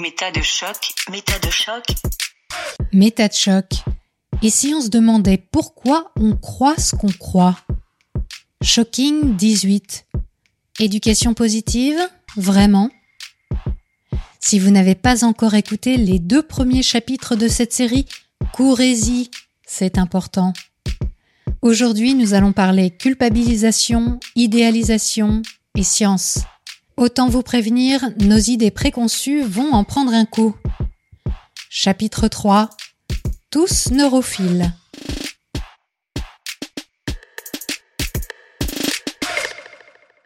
Méta de choc, méta de choc. Méta de choc. Et si on se demandait pourquoi on croit ce qu'on croit? Shocking 18. Éducation positive? Vraiment? Si vous n'avez pas encore écouté les deux premiers chapitres de cette série, courez-y, c'est important. Aujourd'hui, nous allons parler culpabilisation, idéalisation et science. Autant vous prévenir, nos idées préconçues vont en prendre un coup. Chapitre 3. Tous neurophiles.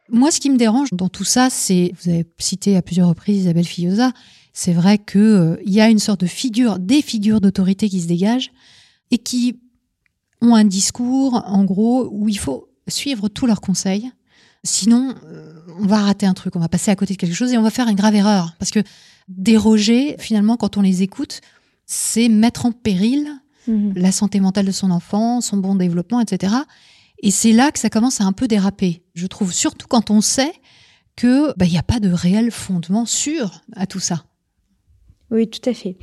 Moi, ce qui me dérange dans tout ça, c'est, vous avez cité à plusieurs reprises Isabelle Fillosa, c'est vrai qu'il euh, y a une sorte de figure, des figures d'autorité qui se dégagent et qui ont un discours, en gros, où il faut suivre tous leurs conseils. Sinon, euh, on va rater un truc, on va passer à côté de quelque chose et on va faire une grave erreur. Parce que déroger, finalement, quand on les écoute, c'est mettre en péril Mhm. la santé mentale de son enfant, son bon développement, etc. Et c'est là que ça commence à un peu déraper, je trouve, surtout quand on sait que bah, il n'y a pas de réel fondement sûr à tout ça. Oui, tout à fait.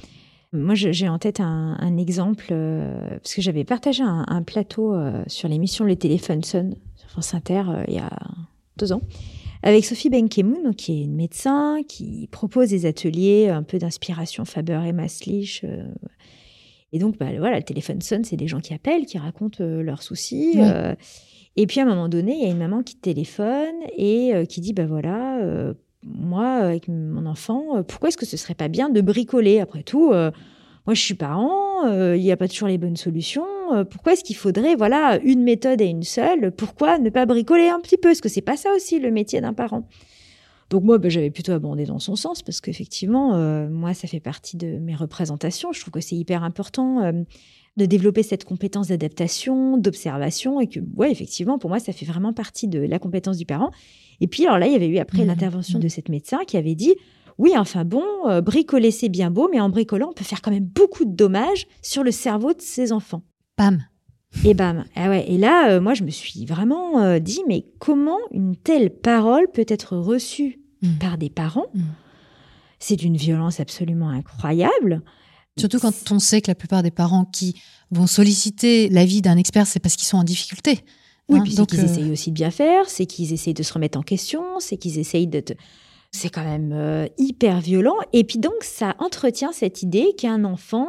Moi, j'ai en tête un, un exemple, euh, parce que j'avais partagé un, un plateau euh, sur l'émission Le Téléphone Sonne sur France Inter euh, il y a deux ans, avec Sophie Benkemoun, qui est une médecin, qui propose des ateliers un peu d'inspiration Faber et Maslich. euh. et donc, bah, voilà, le téléphone sonne, c'est des gens qui appellent, qui racontent euh, leurs soucis. Oui. euh. et puis, à un moment donné, il y a une maman qui téléphone et euh, qui dit, bah voilà, euh, moi, avec mon enfant, pourquoi est-ce que ce serait pas bien de bricoler? Après tout, moi, je suis parent, euh, il n'y a pas toujours les bonnes solutions. euh, pourquoi est-ce qu'il faudrait, voilà, une méthode et une seule Pourquoi ne pas bricoler un petit peu Est-ce que c'est pas ça aussi le métier d'un parent donc moi, ben, j'avais plutôt abondé dans son sens parce qu'effectivement, euh, moi, ça fait partie de mes représentations. Je trouve que c'est hyper important euh, de développer cette compétence d'adaptation, d'observation et que, ouais, effectivement, pour moi, ça fait vraiment partie de la compétence du parent. Et puis, alors là, il y avait eu après Mhm. l'intervention Mhm. de cette médecin qui avait dit, oui, enfin bon, euh, bricoler, c'est bien beau, mais en bricolant, on peut faire quand même beaucoup de dommages sur le cerveau de ses enfants. Pam. Et bam. Ah ouais. Et là, euh, moi, je me suis vraiment euh, dit, mais comment une telle parole peut être reçue Mm. par des parents Mm. C'est d'une violence absolument incroyable. Surtout quand on sait que la plupart des parents qui vont solliciter l'avis d'un expert, c'est parce qu'ils sont en difficulté. Oui, Hein, puis c'est qu'ils euh, essayent aussi de bien faire, c'est qu'ils essayent de se remettre en question, c'est qu'ils essayent de... te- C'est quand même euh, hyper violent. Et puis donc, ça entretient cette idée qu'un enfant,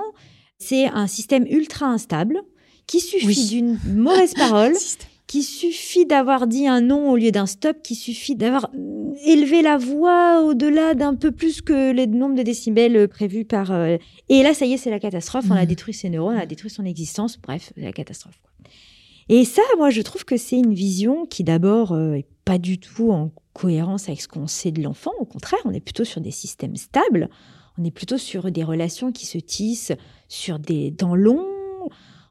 c'est un système ultra instable, qui suffit Oui. d'une mauvaise parole, qu'il suffit d'avoir dit un non au lieu d'un stop, qu'il suffit d'avoir euh, élevé la voix au-delà d'un peu plus que le nombre de décibels euh, prévus par... euh, Et là, ça y est, c'est la catastrophe. On a Mhm. détruit ses neurones, on a détruit son existence. Bref, c'est la catastrophe. Et ça, moi, je trouve que c'est une vision qui, d'abord, euh, est pas du tout en cohérence avec ce qu'on sait de l'enfant. Au contraire, on est plutôt sur des systèmes stables. On est plutôt sur des relations qui se tissent sur des dents longs.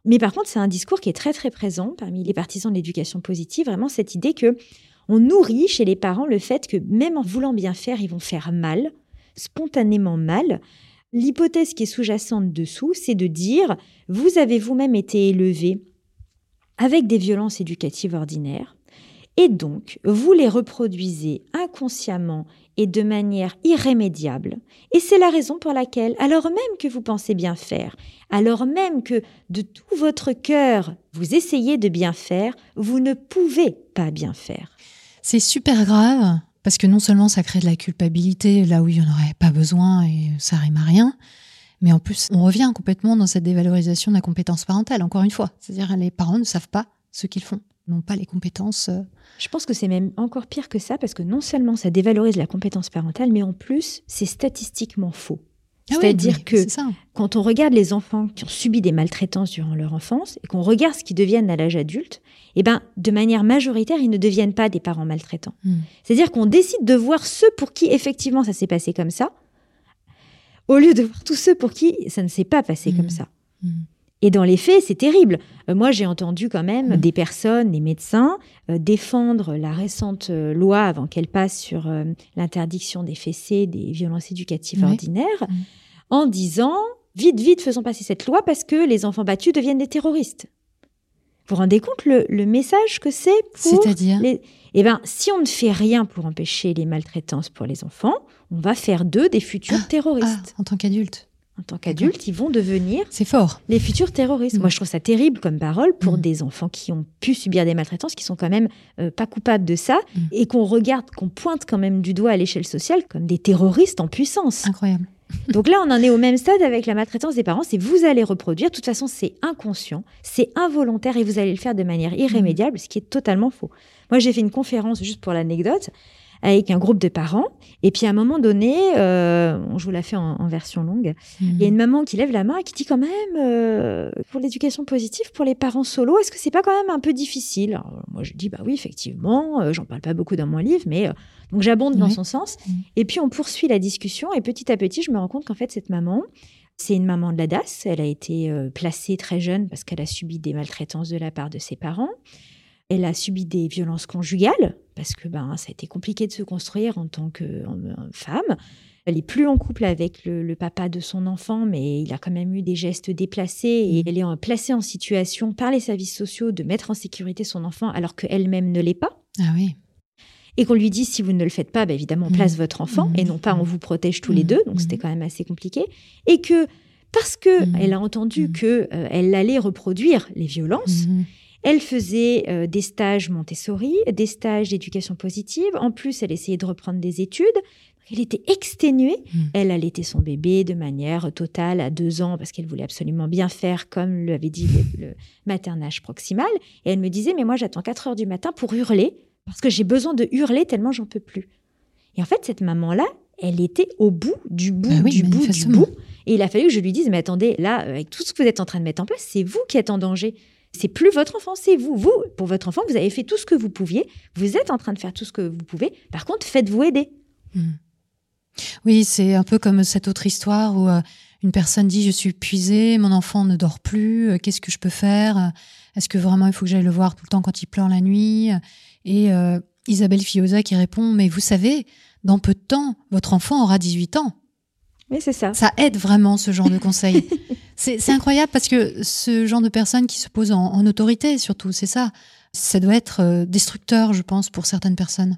Mais par contre, c'est un discours qui est très très présent parmi les partisans de l'éducation positive. Vraiment cette idée que on nourrit chez les parents le fait que même en voulant bien faire, ils vont faire mal, spontanément mal. L'hypothèse qui est sous-jacente dessous, c'est de dire vous avez vous-même été élevé avec des violences éducatives ordinaires, et donc vous les reproduisez inconsciemment et de manière irrémédiable. Et c'est la raison pour laquelle, alors même que vous pensez bien faire, alors même que de tout votre cœur vous essayez de bien faire, vous ne pouvez pas bien faire. C'est super grave parce que non seulement ça crée de la culpabilité là où il n'y en aurait pas besoin et ça rime à rien, mais en plus on revient complètement dans cette dévalorisation de la compétence parentale, encore une fois. C'est-à-dire les parents ne savent pas ce qu'ils font, n'ont pas les compétences. euh, Je pense que c'est même encore pire que ça parce que non seulement ça dévalorise la compétence parentale, mais en plus c'est statistiquement faux. Ah C'est-à-dire que quand on regarde les enfants qui ont subi des maltraitances durant leur enfance et qu'on regarde ce qu'ils deviennent à l'âge adulte, eh ben, de manière majoritaire, ils ne deviennent pas des parents maltraitants. Hmm. C'est-à-dire qu'on décide de voir ceux pour qui effectivement ça s'est passé comme ça, au lieu de voir tous ceux pour qui ça ne s'est pas passé Hmm. comme ça. Hmm. Et dans les faits, c'est terrible. Euh, moi, j'ai entendu quand même Mm. des personnes, des médecins, euh, défendre la récente euh, loi avant qu'elle passe sur l'interdiction des fessées, des violences éducatives Oui. ordinaires, Mm. en disant vite, vite, faisons passer cette loi parce que les enfants battus deviennent des terroristes. vous rendez compte le, le message que c'est pour C'est-à-dire les... Eh ben, si on ne fait rien pour empêcher les maltraitances pour les enfants, on va faire d'eux des futurs Ah, terroristes. en tant qu'adulte. En tant qu'adultes, ils vont devenir C'est fort. les futurs terroristes. Mm. Moi, je trouve ça terrible comme parole pour Mm. des enfants qui ont pu subir des maltraitances, qui sont quand même euh, pas coupables de ça, Mm. et qu'on regarde, qu'on pointe quand même du doigt à l'échelle sociale comme des terroristes en puissance. Incroyable. Donc là, on en est au même stade avec la maltraitance des parents. C'est vous allez reproduire. De toute façon, c'est inconscient, c'est involontaire et vous allez le faire de manière irrémédiable, ce qui est totalement faux. Moi, j'ai fait une conférence, juste pour l'anecdote, avec un groupe de parents. Et puis à un moment donné, euh, je vous la fais en, en version longue, il y a une maman qui lève la main et qui dit quand même, euh, pour l'éducation positive, pour les parents solo, est-ce que c'est pas quand même un peu difficile? Alors, Moi, je dis, bah oui, effectivement, euh, j'en parle pas beaucoup dans mon livre, mais euh, donc j'abonde dans son sens. Mm. Et puis on poursuit la discussion et petit à petit, je me rends compte qu'en fait, cette maman, c'est une maman de la DAS. Elle a été placée très jeune parce qu'elle a subi des maltraitances de la part de ses parents. Elle a subi des violences conjugales parce que ben, ça a été compliqué de se construire en tant que femme. Elle est plus en couple avec le, le papa de son enfant, mais il a quand même eu des gestes déplacés et Mhm. elle est placée en situation par les services sociaux de mettre en sécurité son enfant alors qu'elle-même ne l'est pas. Ah oui. Et qu'on lui dit si vous ne le faites pas, ben, évidemment, on place votre enfant Mhm. et non pas on vous protège tous les deux. Donc c'était quand même assez compliqué. Et que parce que elle a entendu que euh, elle allait reproduire les violences. Elle faisait euh, des stages Montessori, des stages d'éducation positive. En plus, elle essayait de reprendre des études. Elle était exténuée. Mhm. Elle allaitait son bébé de manière totale à deux ans parce qu'elle voulait absolument bien faire, comme l'avait dit le, le maternage proximal. Et elle me disait, mais moi, j'attends 4 heures du matin pour hurler parce que j'ai besoin de hurler tellement j'en peux plus. Et en fait, cette maman-là, elle était au bout du bout, Bah oui, du bout, du bout. Et il a fallu que je lui dise, mais attendez, là, euh, avec tout ce que vous êtes en train de mettre en place, c'est vous qui êtes en danger. C'est plus votre enfant, c'est vous. Vous, pour votre enfant, vous avez fait tout ce que vous pouviez. Vous êtes en train de faire tout ce que vous pouvez. Par contre, faites-vous aider. Mhm. Oui, c'est un peu comme cette autre histoire où euh, une personne dit je suis épuisée, mon enfant ne dort plus, euh, qu'est-ce que je peux faire? Est-ce que vraiment il faut que j'aille le voir tout le temps quand il pleure la nuit? Et euh, Isabelle Fioza qui répond mais vous savez, dans peu de temps, votre enfant aura 18 ans. Oui, c'est ça. Ça aide vraiment ce genre de conseils. c'est incroyable parce que ce genre de personnes qui se posent en, en autorité, surtout, c'est ça. Ça doit être euh, destructeur, je pense, pour certaines personnes.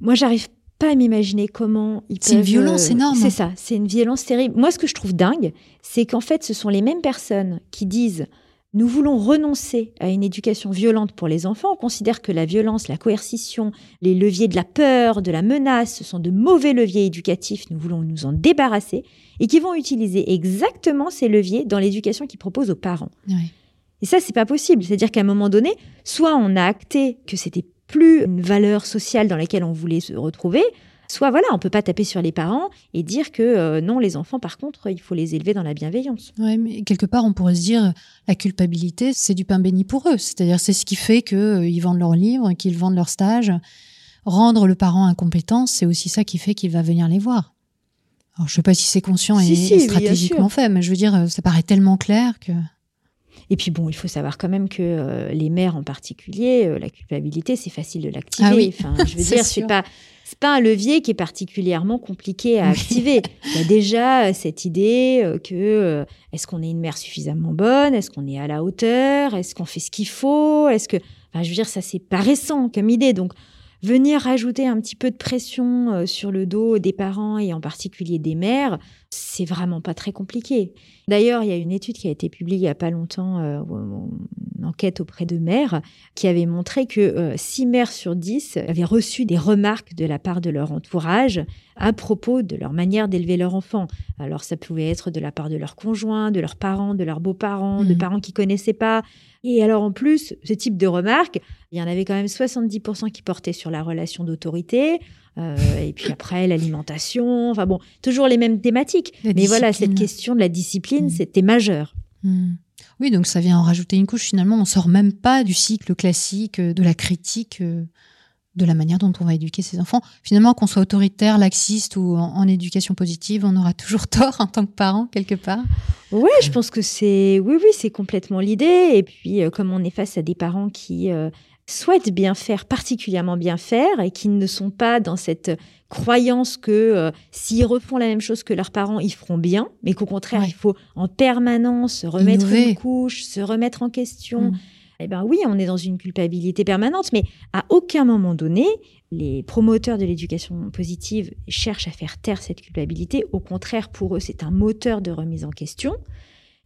Moi, j'arrive pas à m'imaginer comment ils peuvent. C'est une violence euh, énorme. C'est ça, c'est une violence terrible. Moi, ce que je trouve dingue, c'est qu'en fait, ce sont les mêmes personnes qui disent nous voulons renoncer à une éducation violente pour les enfants. On considère que la violence, la coercition, les leviers de la peur, de la menace, ce sont de mauvais leviers éducatifs. Nous voulons nous en débarrasser et qui vont utiliser exactement ces leviers dans l'éducation qu'ils proposent aux parents. Et ça, c'est pas possible. C'est-à-dire qu'à un moment donné, soit on a acté que c'était plus une valeur sociale dans laquelle on voulait se retrouver, soit voilà, on peut pas taper sur les parents et dire que euh, non, les enfants, par contre, il faut les élever dans la bienveillance. Ouais, mais quelque part, on pourrait se dire la culpabilité, c'est du pain béni pour eux. C'est-à-dire, c'est ce qui fait que euh, vendent leurs livres, qu'ils vendent leurs stages. Rendre le parent incompétent, c'est aussi ça qui fait qu'il va venir les voir. Alors, je sais pas si c'est conscient Si, et, si, et stratégiquement fait, mais je veux dire, euh, ça paraît tellement clair que. Et puis bon, il faut savoir quand même que euh, les mères en particulier, euh, la culpabilité, c'est facile de l'activer. Ah oui, Enfin, je veux dire, c'est pas c'est pas un levier qui est particulièrement compliqué à activer. Il y a déjà euh, cette idée euh, que est-ce qu'on est une mère suffisamment bonne, est-ce qu'on est à la hauteur, est-ce qu'on fait ce qu'il faut, est-ce que, enfin, je veux dire, ça c'est pas récent comme idée. Donc venir rajouter un petit peu de pression sur le dos des parents et en particulier des mères, c'est vraiment pas très compliqué. D'ailleurs, il y a une étude qui a été publiée il y a pas longtemps, euh, une enquête auprès de mères, qui avait montré que 6 mères sur 10 avaient reçu des remarques de la part de leur entourage à propos de leur manière d'élever leur enfant. Alors ça pouvait être de la part de leurs conjoints, de leurs parents, de leurs beaux-parents, de Mhm. parents qui connaissaient pas. Et alors en plus, ce type de remarques, il y en avait quand même 70% qui portaient sur la relation d'autorité, euh, et puis après l'alimentation, enfin bon, toujours les mêmes thématiques. La Mais voilà, cette question de la discipline, Mhm. c'était majeur. Hmm. Oui, donc ça vient en rajouter une couche. Finalement, on sort même pas du cycle classique euh, de la critique euh, de la manière dont on va éduquer ses enfants. Finalement, qu'on soit autoritaire, laxiste ou en, en éducation positive, on aura toujours tort en tant que parent quelque part. Ouais, je pense que c'est, oui, oui, c'est complètement l'idée. Et puis, euh, comme on est face à des parents qui euh, souhaitent bien faire, particulièrement bien faire, et qui ne sont pas dans cette croyance que euh, s'ils refont la même chose que leurs parents, ils feront bien, mais qu'au contraire, Ouais. il faut en permanence remettre Innover. une couche, se remettre en question, Mm. eh ben oui, on est dans une culpabilité permanente, mais à aucun moment donné, les promoteurs de l'éducation positive cherchent à faire taire cette culpabilité. Au contraire, pour eux, c'est un moteur de remise en question.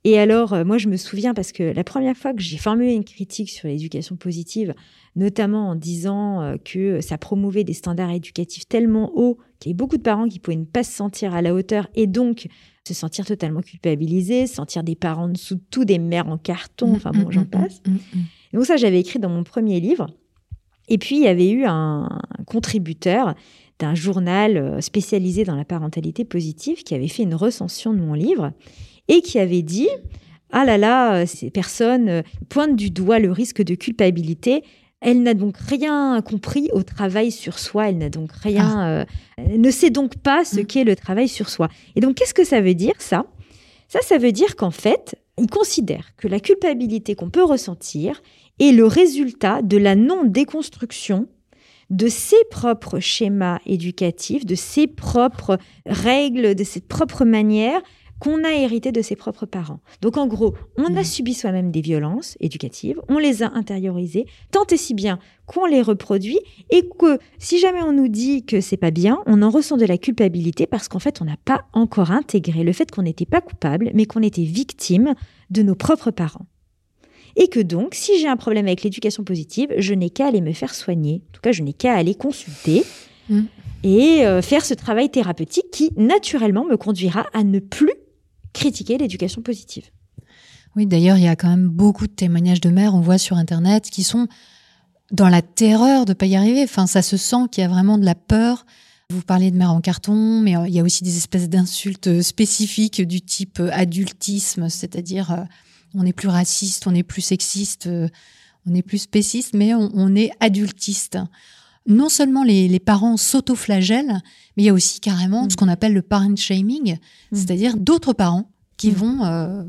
Et alors, euh, moi, je me souviens parce que la première fois que j'ai formulé une critique sur l'éducation positive, notamment en disant euh, que ça promouvait des standards éducatifs tellement hauts qu'il y avait beaucoup de parents qui pouvaient ne pas se sentir à la hauteur et donc se sentir totalement culpabilisés, sentir des parents dessous de tout, des mères en carton, enfin bon, j'en passe. Donc ça, j'avais écrit dans mon premier livre. Et puis, il y avait eu un contributeur d'un journal euh, spécialisé dans la parentalité positive qui avait fait une recension de mon livre et qui avait dit Ah là là, ces personnes euh, pointent du doigt le risque de culpabilité. Elle n'a donc rien compris au travail sur soi. Elle n'a donc rien, ah. euh, ne sait donc pas ce mm. qu'est le travail sur soi. Et donc, qu'est-ce que ça veut dire ça? Ça, ça veut dire qu'en fait, il considère que la culpabilité qu'on peut ressentir est le résultat de la non-déconstruction de ses propres schémas éducatifs, de ses propres règles, de ses propres manières qu'on a hérité de ses propres parents. Donc en gros, on a mmh. subi soi-même des violences éducatives, on les a intériorisées, tant et si bien qu'on les reproduit et que si jamais on nous dit que c'est pas bien, on en ressent de la culpabilité parce qu'en fait, on n'a pas encore intégré le fait qu'on n'était pas coupable, mais qu'on était victime de nos propres parents. Et que donc, si j'ai un problème avec l'éducation positive, je n'ai qu'à aller me faire soigner. En tout cas, je n'ai qu'à aller consulter. Mmh. Et euh, faire ce travail thérapeutique qui, naturellement, me conduira à ne plus critiquer l'éducation positive. Oui, d'ailleurs, il y a quand même beaucoup de témoignages de mères, on voit sur Internet, qui sont dans la terreur de ne pas y arriver. Enfin, ça se sent qu'il y a vraiment de la peur. Vous parlez de mères en carton, mais euh, il y a aussi des espèces d'insultes spécifiques du type euh, adultisme, c'est-à-dire euh, on est plus raciste, on est plus sexiste, on est plus spéciste, mais on, est adultiste. Non seulement les, les parents s'autoflagellent, mais il y a aussi carrément ce mm. qu'on appelle le parent shaming, mm. c'est-à-dire d'autres parents qui mm. vont euh,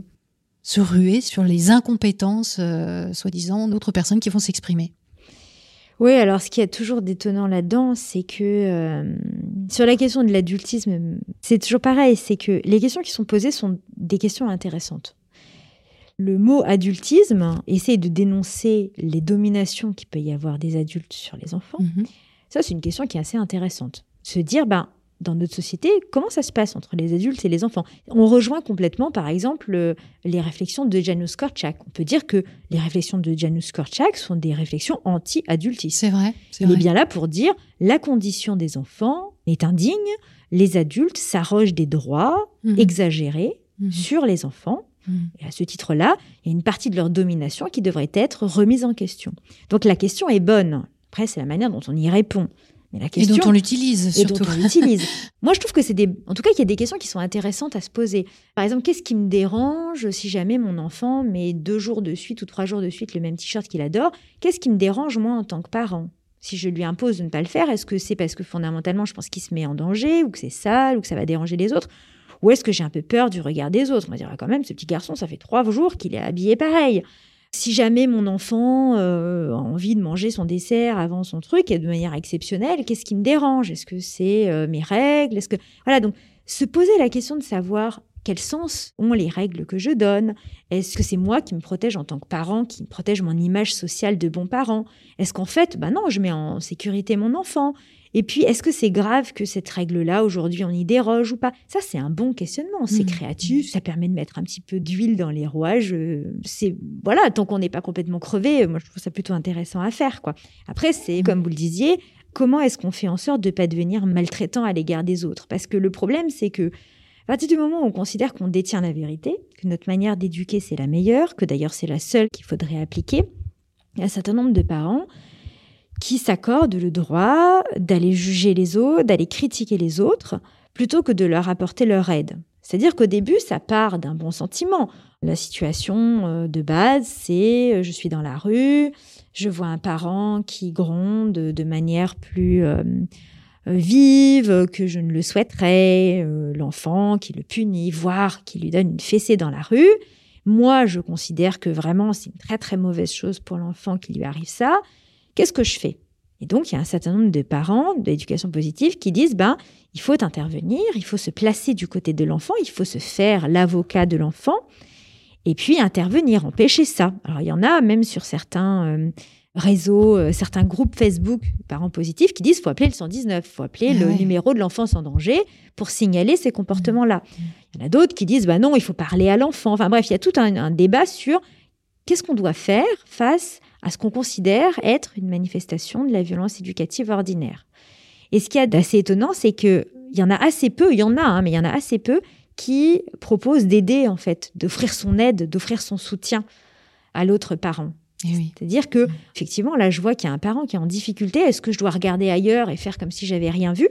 se ruer sur les incompétences, euh, soi-disant, d'autres personnes qui vont s'exprimer. Oui, alors ce qui est toujours détonnant là-dedans, c'est que euh, sur la question de l'adultisme, c'est toujours pareil, c'est que les questions qui sont posées sont des questions intéressantes. Le mot adultisme essaie de dénoncer les dominations qu'il peut y avoir des adultes sur les enfants. Mm-hmm. Ça, c'est une question qui est assez intéressante se dire, ben, dans notre société, comment ça se passe entre les adultes et les enfants? On rejoint complètement, par exemple, euh, les réflexions de Janusz Korczak. On peut dire que les réflexions de Janusz Korczak sont des réflexions anti-adultistes. C'est vrai. Il est bien là pour dire la condition des enfants est indigne, les adultes s'arrogent des droits mhm. exagérés mhm. sur les enfants. Et à ce titre-là, il y a une partie de leur domination qui devrait être remise en question. Donc la question est bonne. Après, c'est la manière dont on y répond et dont on l'utilise surtout. Et dont on l'utilise. Moi, je trouve que c'est des. En tout cas, il y a des questions qui sont intéressantes à se poser. Par exemple, qu'est-ce qui me dérange si jamais mon enfant met deux jours de suite ou trois jours de suite le même t-shirt qu'il adore? Qu'est-ce qui me dérange moi en tant que parent? Si je lui impose de ne pas le faire, est-ce que c'est parce que fondamentalement je pense qu'il se met en danger ou que c'est sale ou que ça va déranger les autres? Ou est-ce que j'ai un peu peur du regard des autres? On va dire ah, quand même, ce petit garçon, ça fait trois jours qu'il est habillé pareil. Si jamais mon enfant euh, a envie de manger son dessert avant son truc et de manière exceptionnelle, qu'est-ce qui me dérange? Est-ce que c'est euh, mes règles? Est-ce que voilà donc se poser la question de savoir quel sens ont les règles que je donne. Est-ce que c'est moi qui me protège en tant que parent, qui protège mon image sociale de bon parent? Est-ce qu'en fait, ben non, je mets en sécurité mon enfant? Et puis, est-ce que c'est grave que cette règle-là, aujourd'hui, on y déroge ou pas? Ça, c'est un bon questionnement. C'est mmh. créatif, ça permet de mettre un petit peu d'huile dans les rouages. Euh, c'est voilà, tant qu'on n'est pas complètement crevé, moi, je trouve ça plutôt intéressant à faire, quoi. Après, c'est mmh. comme vous le disiez, comment est-ce qu'on fait en sorte de ne pas devenir maltraitant à l'égard des autres? Parce que le problème, c'est que à partir du moment où on considère qu'on détient la vérité, que notre manière d'éduquer c'est la meilleure, que d'ailleurs c'est la seule qu'il faudrait appliquer, il y a un certain nombre de parents qui s'accordent le droit d'aller juger les autres, d'aller critiquer les autres, plutôt que de leur apporter leur aide. C'est-à-dire qu'au début, ça part d'un bon sentiment. La situation euh, de base, c'est euh, je suis dans la rue, je vois un parent qui gronde de manière plus euh, vive que je ne le souhaiterais, l'enfant qui le punit, voire qui lui donne une fessée dans la rue. Moi, je considère que vraiment c'est une très très mauvaise chose pour l'enfant qui lui arrive ça. Qu'est-ce que je fais? Et donc, il y a un certain nombre de parents d'éducation positive qui disent, ben, il faut intervenir, il faut se placer du côté de l'enfant, il faut se faire l'avocat de l'enfant. et puis intervenir, empêcher ça. Alors il y en a même sur certains euh, réseaux, euh, certains groupes Facebook parents positifs qui disent faut appeler le 119, faut appeler Ah le numéro de l'enfance en danger pour signaler ces comportements-là. Il y en a d'autres qui disent bah non, il faut parler à l'enfant. Enfin bref, il y a tout un, un débat sur qu'est-ce qu'on doit faire face à ce qu'on considère être une manifestation de la violence éducative ordinaire. Et ce qu'il y a d'assez étonnant, c'est que il y en a assez peu, il y en a, hein, mais il y en a assez peu qui proposent d'aider en fait, d'offrir son aide, d'offrir son soutien à l'autre parent. Eh oui. C'est-à-dire que, effectivement, là, je vois qu'il y a un parent qui est en difficulté. Est-ce que je dois regarder ailleurs et faire comme si j'avais rien vu?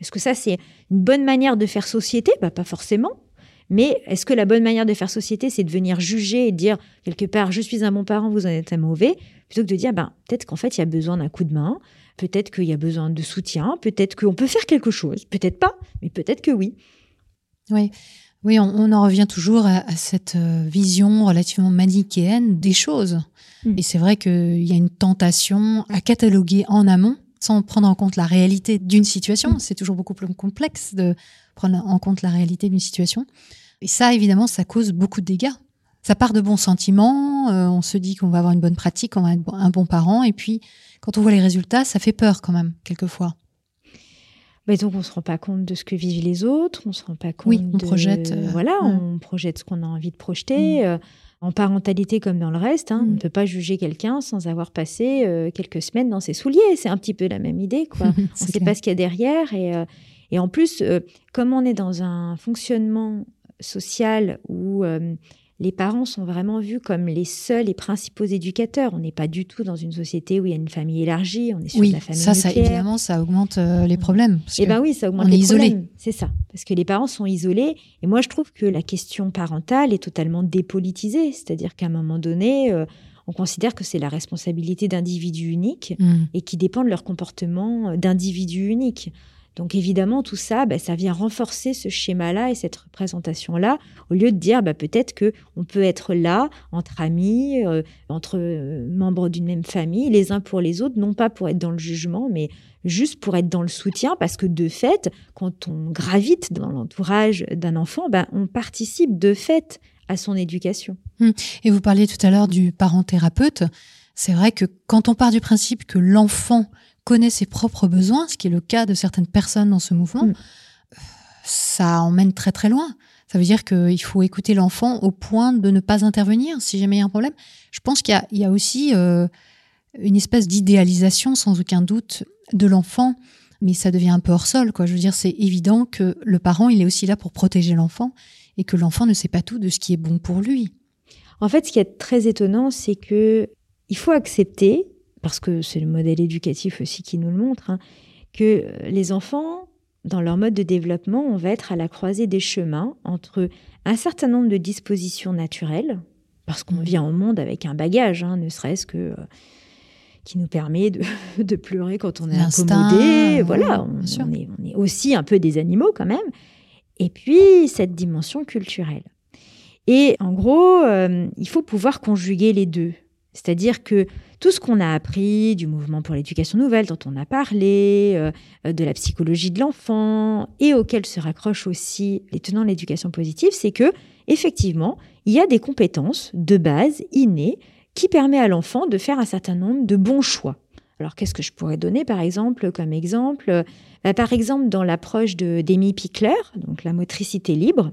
Est-ce que ça, c'est une bonne manière de faire société? Bah, Pas forcément. Mais est-ce que la bonne manière de faire société, c'est de venir juger et dire, quelque part, je suis un bon parent, vous en êtes un mauvais, plutôt que de dire, ben, peut-être qu'en fait, il y a besoin d'un coup de main, peut-être qu'il y a besoin de soutien, peut-être qu'on peut faire quelque chose, peut-être pas, mais peut-être que oui. Oui, oui, on, on en revient toujours à, à cette euh, vision relativement manichéenne des choses. Mm. Et c'est vrai qu'il y a une tentation à cataloguer en amont sans prendre en compte la réalité d'une situation. C'est toujours beaucoup plus complexe de prendre en compte la réalité d'une situation. Et ça, évidemment, ça cause beaucoup de dégâts. Ça part de bons sentiments, euh, on se dit qu'on va avoir une bonne pratique, qu'on va être un bon parent, et puis quand on voit les résultats, ça fait peur quand même, quelquefois. Mais donc, on se rend pas compte de ce que vivent les autres, on se rend pas compte. Oui, on de- projette, euh, voilà, ouais. on projette ce qu'on a envie de projeter. euh, en parentalité comme dans le reste, hein, on Mm. ne peut pas juger quelqu'un sans avoir passé euh, quelques semaines dans ses souliers. C'est un petit peu la même idée, quoi. on ne sait pas ce qu'il y a derrière. Et, et en plus, euh, comme on est dans un fonctionnement social où euh, les parents sont vraiment vus comme les seuls et principaux éducateurs, on n'est pas du tout dans une société où il y a une famille élargie, on est sur Oui, la famille ça, ça évidemment, ça augmente euh, les problèmes. Eh ben oui, ça augmente on les est isolé. problèmes. C'est ça, parce que les parents sont isolés. Et moi, je trouve que la question parentale est totalement dépolitisée. C'est-à-dire qu'à un moment donné, on considère que c'est la responsabilité d'individus uniques Hmm. et qui dépend de leur comportement d'individus uniques. Donc évidemment, tout ça, bah, ça vient renforcer ce schéma-là et cette représentation-là, au lieu de dire bah, peut-être que on peut être là entre amis, euh, entre euh, membres d'une même famille, les uns pour les autres, non pas pour être dans le jugement, mais juste pour être dans le soutien, parce que de fait, quand on gravite dans l'entourage d'un enfant, bah, on participe de fait à son éducation. Et vous parliez tout à l'heure du parent thérapeute. C'est vrai que quand on part du principe que l'enfant connaît ses propres besoins, ce qui est le cas de certaines personnes dans ce mouvement, Mm. ça emmène très très loin. Ça veut dire qu'il faut écouter l'enfant au point de ne pas intervenir si jamais il y a un problème. Je pense qu'il y a, il y a aussi euh, une espèce d'idéalisation, sans aucun doute, de l'enfant, mais ça devient un peu hors sol. Quoi. Je veux dire, c'est évident que le parent, il est aussi là pour protéger l'enfant et que l'enfant ne sait pas tout de ce qui est bon pour lui. En fait, ce qui est très étonnant, c'est que il faut accepter, parce que c'est le modèle éducatif aussi qui nous le montre, hein, que les enfants, dans leur mode de développement, on va être à la croisée des chemins entre un certain nombre de dispositions naturelles, parce qu'on Mhm. vient au monde avec un bagage, hein, ne serait-ce que euh, qui nous permet de, de pleurer quand on est incommodé. oui, voilà, bien on, sûr. on est, on est aussi un peu des animaux quand même. Et puis cette dimension culturelle. Et en gros, euh, il faut pouvoir conjuguer les deux. C'est-à-dire que tout ce qu'on a appris du mouvement pour l'éducation nouvelle dont on a parlé, euh, de la psychologie de l'enfant et auquel se raccrochent aussi les tenants de l'éducation positive, c'est que effectivement, il y a des compétences de base innées qui permettent à l'enfant de faire un certain nombre de bons choix. Alors qu'est-ce que je pourrais donner par exemple comme exemple? Bah, Par exemple, dans l'approche de d'Amy Pickler, donc la motricité libre,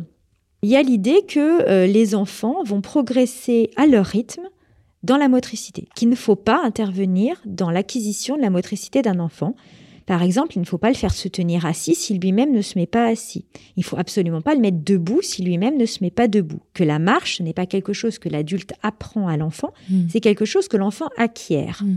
il y a l'idée que euh, les enfants vont progresser à leur rythme dans la motricité, qu'il ne faut pas intervenir dans l'acquisition de la motricité d'un enfant. Par exemple, il ne faut pas le faire se tenir assis si lui-même ne se met pas assis. Il faut absolument pas le mettre debout si lui-même ne se met pas debout. Que la marche n'est pas quelque chose que l'adulte apprend à l'enfant, Mm. c'est quelque chose que l'enfant acquiert. Mm.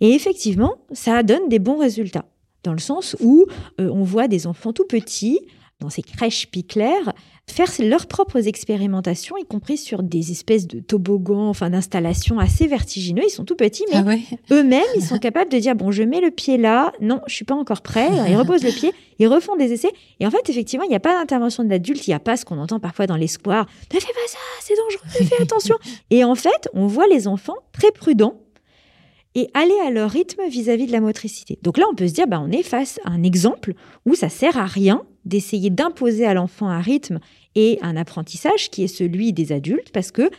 Et effectivement, ça donne des bons résultats, dans le sens où euh, on voit des enfants tout petits, dans ces crèches piclaires, faire leurs propres expérimentations, y compris sur des espèces de toboggans, enfin d'installations assez vertigineux. Ils sont tout petits, mais Ah ouais eux-mêmes, ils sont capables de dire bon, je mets le pied là, non, je suis pas encore prêt. Ils reposent le pied, ils refont des essais. Et en fait, effectivement, il n'y a pas d'intervention de l'adulte, il n'y a pas ce qu'on entend parfois dans les squares. Ne fais pas ça, c'est dangereux, fais attention. Et en fait, on voit les enfants très prudents et aller à leur rythme vis-à-vis de la motricité. Donc là, on peut se dire, bah, on est face à un exemple où ça sert à rien d'essayer d'imposer à l'enfant un rythme et un apprentissage qui est celui des adultes, parce que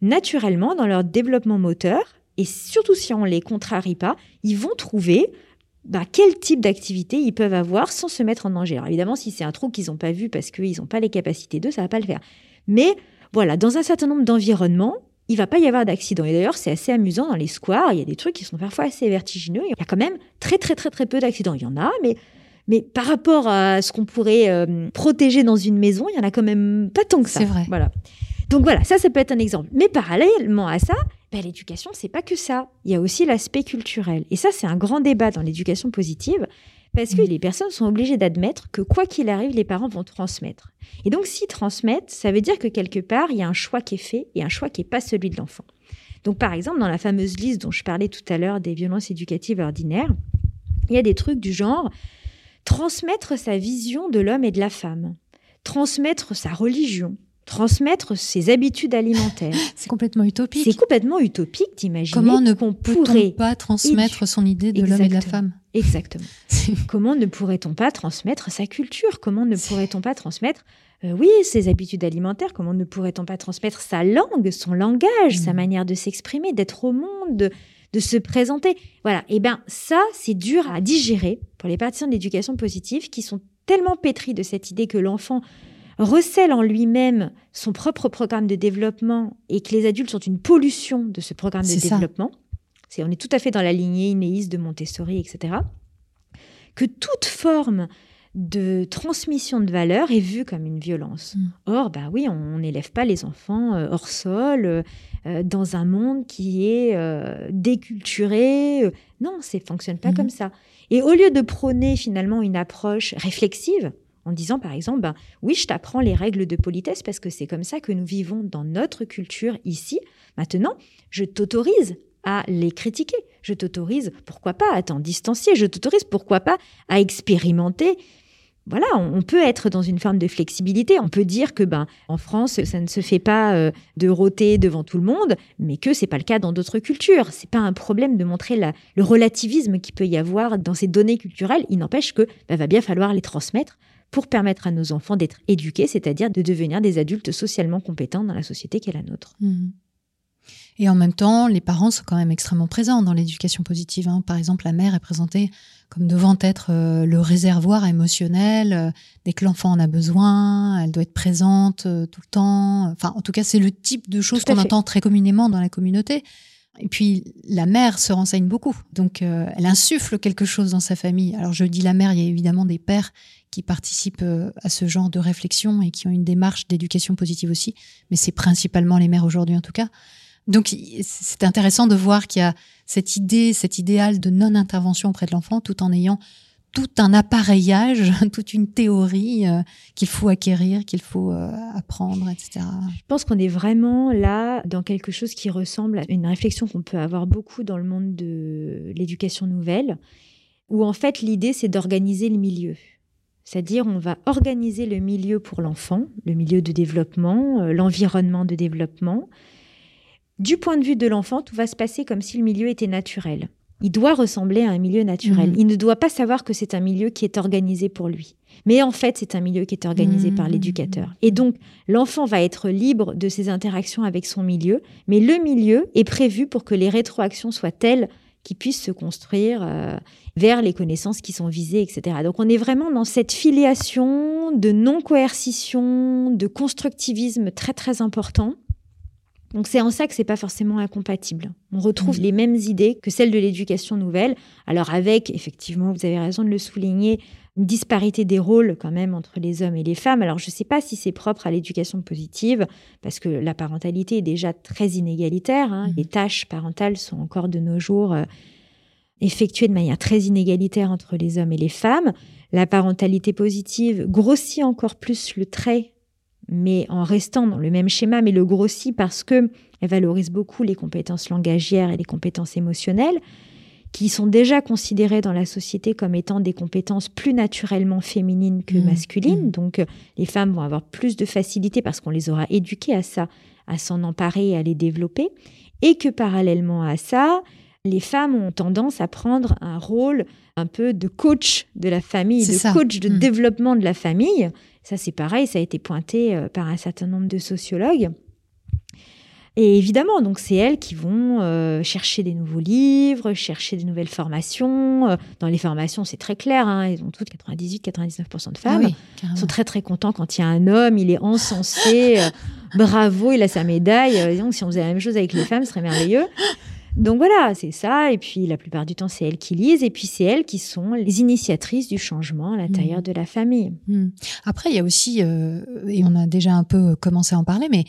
naturellement, dans leur développement moteur, et surtout si on les contrarie pas, ils vont trouver bah, quel type d'activité ils peuvent avoir sans se mettre en danger. Alors évidemment, si c'est un trou qu'ils n'ont pas vu parce qu'ils n'ont pas les capacités d'eux, ça va pas le faire. Mais voilà, dans un certain nombre d'environnements, il va pas y avoir d'accident. Et d'ailleurs, c'est assez amusant dans les squares. Il y a des trucs qui sont parfois assez vertigineux. Il y a quand même très, très, très, très peu d'accidents. Il y en a, mais, mais par rapport à ce qu'on pourrait euh, protéger dans une maison, il y en a quand même pas tant que ça. C'est vrai. Voilà. Donc voilà, ça, ça peut être un exemple. Mais parallèlement à ça, ben, l'éducation, c'est pas que ça. Il y a aussi l'aspect culturel. Et ça, c'est un grand débat dans l'éducation positive. Parce que les personnes sont obligées d'admettre que quoi qu'il arrive, les parents vont transmettre. Et donc, s'ils transmettent, ça veut dire que quelque part, il y a un choix qui est fait et un choix qui n'est pas celui de l'enfant. Donc, par exemple, dans la fameuse liste dont je parlais tout à l'heure des violences éducatives ordinaires, il y a des trucs du genre transmettre sa vision de l'homme et de la femme, transmettre sa religion, transmettre ses habitudes alimentaires. C'est complètement utopique. C'est complètement utopique d'imaginer Comment ne pourrait pas transmettre son idée de l'homme et de la femme Exactement. Comment ne pourrait-on pas transmettre sa culture? Comment ne pourrait-on pas transmettre, euh, oui, ses habitudes alimentaires? Comment ne pourrait-on pas transmettre sa langue, son langage, sa mm. manière de s'exprimer, d'être au monde, de, se présenter? Voilà. Et eh bien, ça, c'est dur à digérer pour les partisans de l'éducation positive qui sont tellement pétris de cette idée que l'enfant recèle en lui-même son propre programme de développement et que les adultes sont une pollution de ce programme de développement, c'est, on est tout à fait dans la lignée inéiste de Montessori, etc., que toute forme de transmission de valeurs est vue comme une violence. Mm. Or, bah oui, on n'élève pas les enfants euh, hors sol, euh, euh, dans un monde qui est déculturé. Non, ça ne fonctionne pas mm. comme ça. Et au lieu de prôner finalement une approche réflexive, en disant par exemple, ben, oui, je t'apprends les règles de politesse parce que c'est comme ça que nous vivons dans notre culture ici. Maintenant, je t'autorise à les critiquer. Je t'autorise, pourquoi pas, à t'en distancier. Je t'autorise, pourquoi pas, à expérimenter. Voilà, on peut être dans une forme de flexibilité. On peut dire que, ben, en France, ça ne se fait pas euh, de rôter devant tout le monde, mais que c'est pas le cas dans d'autres cultures. C'est pas un problème de montrer le relativisme qu'il peut y avoir dans ces données culturelles. Il n'empêche que, ben, va bien falloir les transmettre pour permettre à nos enfants d'être éduqués, c'est-à-dire de devenir des adultes socialement compétents dans la société qui est la nôtre. Mmh. Et en même temps, les parents sont quand même extrêmement présents dans l'éducation positive. Hein. Par exemple, la mère est présentée comme devant être euh, le réservoir émotionnel. Euh, dès que l'enfant en a besoin, elle doit être présente euh, tout le temps. Enfin, en tout cas, c'est le type de choses qu'on entend très communément dans la communauté. Et puis la mère se renseigne beaucoup, donc elle insuffle quelque chose dans sa famille. Alors je dis la mère, il y a évidemment des pères qui participent euh, à ce genre de réflexion et qui ont une démarche d'éducation positive aussi, mais c'est principalement les mères aujourd'hui en tout cas. Donc c'est intéressant de voir qu'il y a cette idée, cet idéal de non-intervention auprès de l'enfant, tout en ayant tout un appareillage, toute une théorie euh, qu'il faut acquérir, qu'il faut euh, apprendre, etc. Je pense qu'on est vraiment là dans quelque chose qui ressemble à une réflexion qu'on peut avoir beaucoup dans le monde de l'éducation nouvelle, où en fait l'idée c'est d'organiser le milieu. C'est-à-dire on va organiser le milieu pour l'enfant, le milieu de développement, euh, l'environnement de développement. Du point de vue de l'enfant, tout va se passer comme si le milieu était naturel. Il doit ressembler à un milieu naturel. Mhm. Il ne doit pas savoir que c'est un milieu qui est organisé pour lui. Mais en fait, c'est un milieu qui est organisé par mhm. l'éducateur. Et donc, l'enfant va être libre de ses interactions avec son milieu, mais le milieu est prévu pour que les rétroactions soient telles qu'il puisse se construire euh, vers les connaissances qui sont visées, etc. Donc, on est vraiment dans cette filiation de non-coercition, de constructivisme très, très important donc c'est en ça que c'est pas forcément incompatible. On retrouve mmh. les mêmes idées que celles de l'éducation nouvelle, alors avec effectivement, vous avez raison de le souligner, une disparité des rôles quand même entre les hommes et les femmes. Alors je ne sais pas si c'est propre à l'éducation positive, parce que la parentalité est déjà très inégalitaire. Hein. Mmh. Les tâches parentales sont encore de nos jours euh, effectuées de manière très inégalitaire entre les hommes et les femmes. La parentalité positive grossit encore plus le trait mais en restant dans le même schéma, mais le grossit parce que elle valorise beaucoup les compétences langagières et les compétences émotionnelles, qui sont déjà considérées dans la société comme étant des compétences plus naturellement féminines que mmh. masculines. Mmh. Donc, les femmes vont avoir plus de facilité parce qu'on les aura éduquées à ça, à s'en emparer et à les développer. Et que parallèlement à ça, les femmes ont tendance à prendre un rôle un peu de coach de la famille, de coach de mmh. développement de la famille. Ça, c'est pareil, ça a été pointé euh, par un certain nombre de sociologues. Et évidemment, donc c'est elles qui vont euh, chercher des nouveaux livres, chercher des nouvelles formations. Euh, dans les formations, c'est très clair, hein, ils ont toutes 98-99% de femmes. Ah sont très très contents quand il y a un homme, il est encensé, bravo, il a sa médaille. donc si on faisait la même chose avec les femmes, ce serait merveilleux. Donc voilà, c'est ça. Et puis la plupart du temps, c'est elles qui lisent. Et puis c'est elles qui sont les initiatrices du changement à l'intérieur mmh. de la famille. Mmh. Après, il y a aussi, euh, et on a déjà un peu commencé à en parler, mais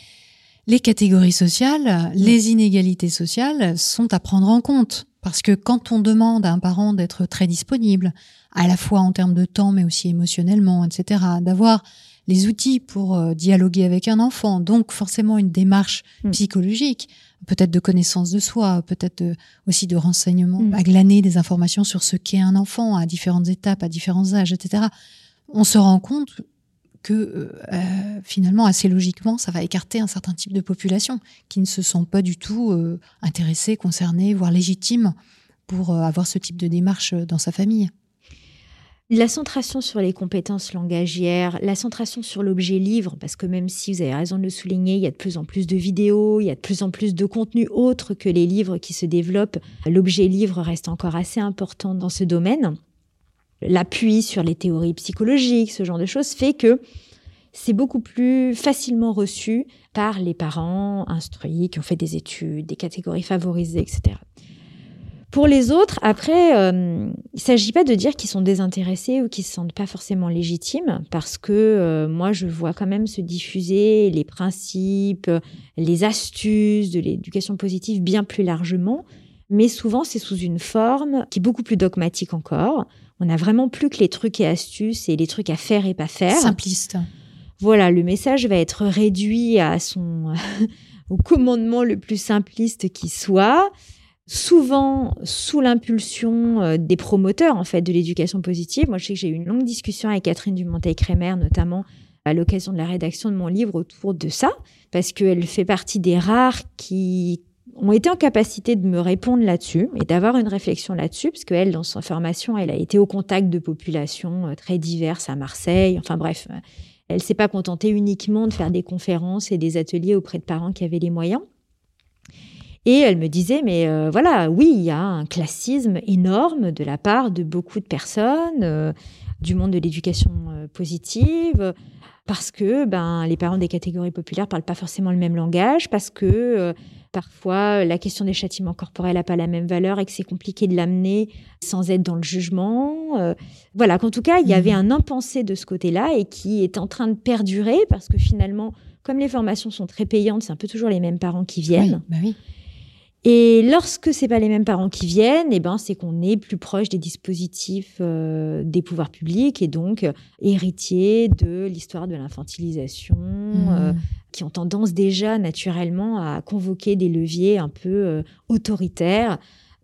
les catégories sociales, mmh. les inégalités sociales sont à prendre en compte. Parce que quand on demande à un parent d'être très disponible, à la fois en termes de temps, mais aussi émotionnellement, etc., d'avoir les outils pour euh, dialoguer avec un enfant, donc forcément une démarche psychologique, peut-être de connaissance de soi, peut-être aussi de renseignements, mm. à glaner des informations sur ce qu'est un enfant à différentes étapes, à différents âges, etc. On se rend compte que euh, euh, finalement, assez logiquement, ça va écarter un certain type de population qui ne se sent pas du tout euh, intéressée, concernée, voire légitime pour avoir ce type de démarche dans sa famille. La centration sur les compétences langagières, la centration sur l'objet livre, parce que même si vous avez raison de le souligner, il y a de plus en plus de vidéos, il y a de plus en plus de contenus autres que les livres qui se développent, l'objet livre reste encore assez important dans ce domaine. L'appui sur les théories psychologiques, ce genre de choses, fait que c'est beaucoup plus facilement reçu par les parents instruits qui ont fait des études, des catégories favorisées, etc. Pour les autres, après, euh, il ne s'agit pas de dire qu'ils sont désintéressés ou qu'ils se sentent pas forcément légitimes, parce que euh, moi, je vois quand même se diffuser les principes, les astuces de l'éducation positive bien plus largement, mais souvent c'est sous une forme qui est beaucoup plus dogmatique encore. On n'a vraiment plus que les trucs et astuces et les trucs à faire et pas faire. Simpliste. Voilà, le message va être réduit à son au commandement le plus simpliste qui soit souvent sous l'impulsion euh, des promoteurs en fait de l'éducation positive. Moi, je sais que j'ai eu une longue discussion avec Catherine Dumonteil-Crémer, notamment à l'occasion de la rédaction de mon livre autour de ça, parce qu'elle fait partie des rares qui ont été en capacité de me répondre là-dessus et d'avoir une réflexion là-dessus, parce qu'elle, dans sa formation, elle a été au contact de populations euh, très diverses à Marseille. Enfin bref, euh, elle s'est pas contentée uniquement de faire des conférences et des ateliers auprès de parents qui avaient les moyens. Et elle me disait, mais euh, voilà, oui, il y a un classisme énorme de la part de beaucoup de personnes du monde de l'éducation positive, parce que ben, les parents des catégories populaires parlent pas forcément le même langage, parce que parfois la question des châtiments corporels n'a pas la même valeur et que c'est compliqué de l'amener sans être dans le jugement. voilà, qu'en tout cas, il y avait mmh. un impensé de ce côté-là et qui est en train de perdurer, parce que finalement, comme les formations sont très payantes, c'est un peu toujours les mêmes parents qui viennent. bah oui. Et lorsque c'est pas les mêmes parents qui viennent, eh ben c'est qu'on est plus proche des dispositifs euh, des pouvoirs publics et donc euh, héritier de l'histoire de l'infantilisation, mmh. euh, qui ont tendance déjà naturellement à convoquer des leviers un peu autoritaires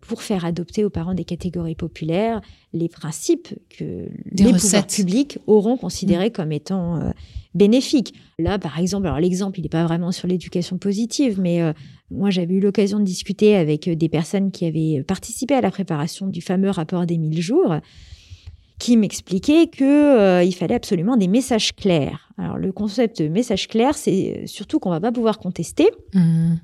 pour faire adopter aux parents des catégories populaires les principes que les pouvoirs publics auront considérés mmh. comme étant bénéfiques. Là, par exemple, alors l'exemple, il n'est pas vraiment sur l'éducation positive, mais moi, j'avais eu l'occasion de discuter avec euh, des personnes qui avaient participé à la préparation du fameux rapport des 1000 jours, qui m'expliquaient qu'il euh, fallait absolument des messages clairs. Alors, le concept de message clair, c'est surtout qu'on va pas pouvoir contester. Mmh.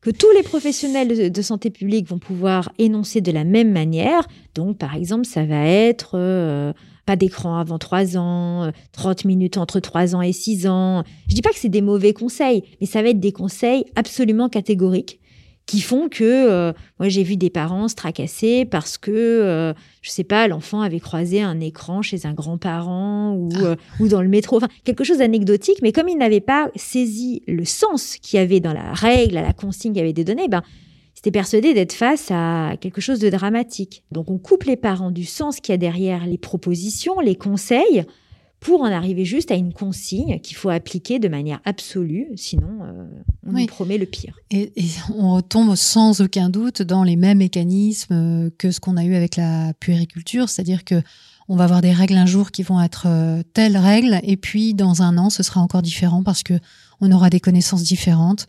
Que tous les professionnels de, santé publique vont pouvoir énoncer de la même manière. Donc, par exemple, ça va être euh, pas d'écran avant 3 ans, 30 euh, minutes entre 3 ans et 6 ans. Je dis pas que c'est des mauvais conseils, mais ça va être des conseils absolument catégoriques qui font que euh, moi j'ai vu des parents se tracasser parce que euh, je sais pas l'enfant avait croisé un écran chez un grand-parent ou ah. ou dans le métro enfin quelque chose d'anecdotique mais comme ils n'avaient pas saisi le sens qu'il y avait dans la règle à la consigne qui avait été donnée ben c'était persuadé d'être face à quelque chose de dramatique. Donc on coupe les parents du sens qu'il y a derrière les propositions, les conseils, pour en arriver juste à une consigne qu'il faut appliquer de manière absolue, sinon euh, on nous promet le pire. Et, on retombe sans aucun doute dans les mêmes mécanismes euh, que ce qu'on a eu avec la puériculture, c'est-à-dire que on va avoir des règles un jour qui vont être euh, telles règles, et puis dans un an ce sera encore différent parce que on aura des connaissances différentes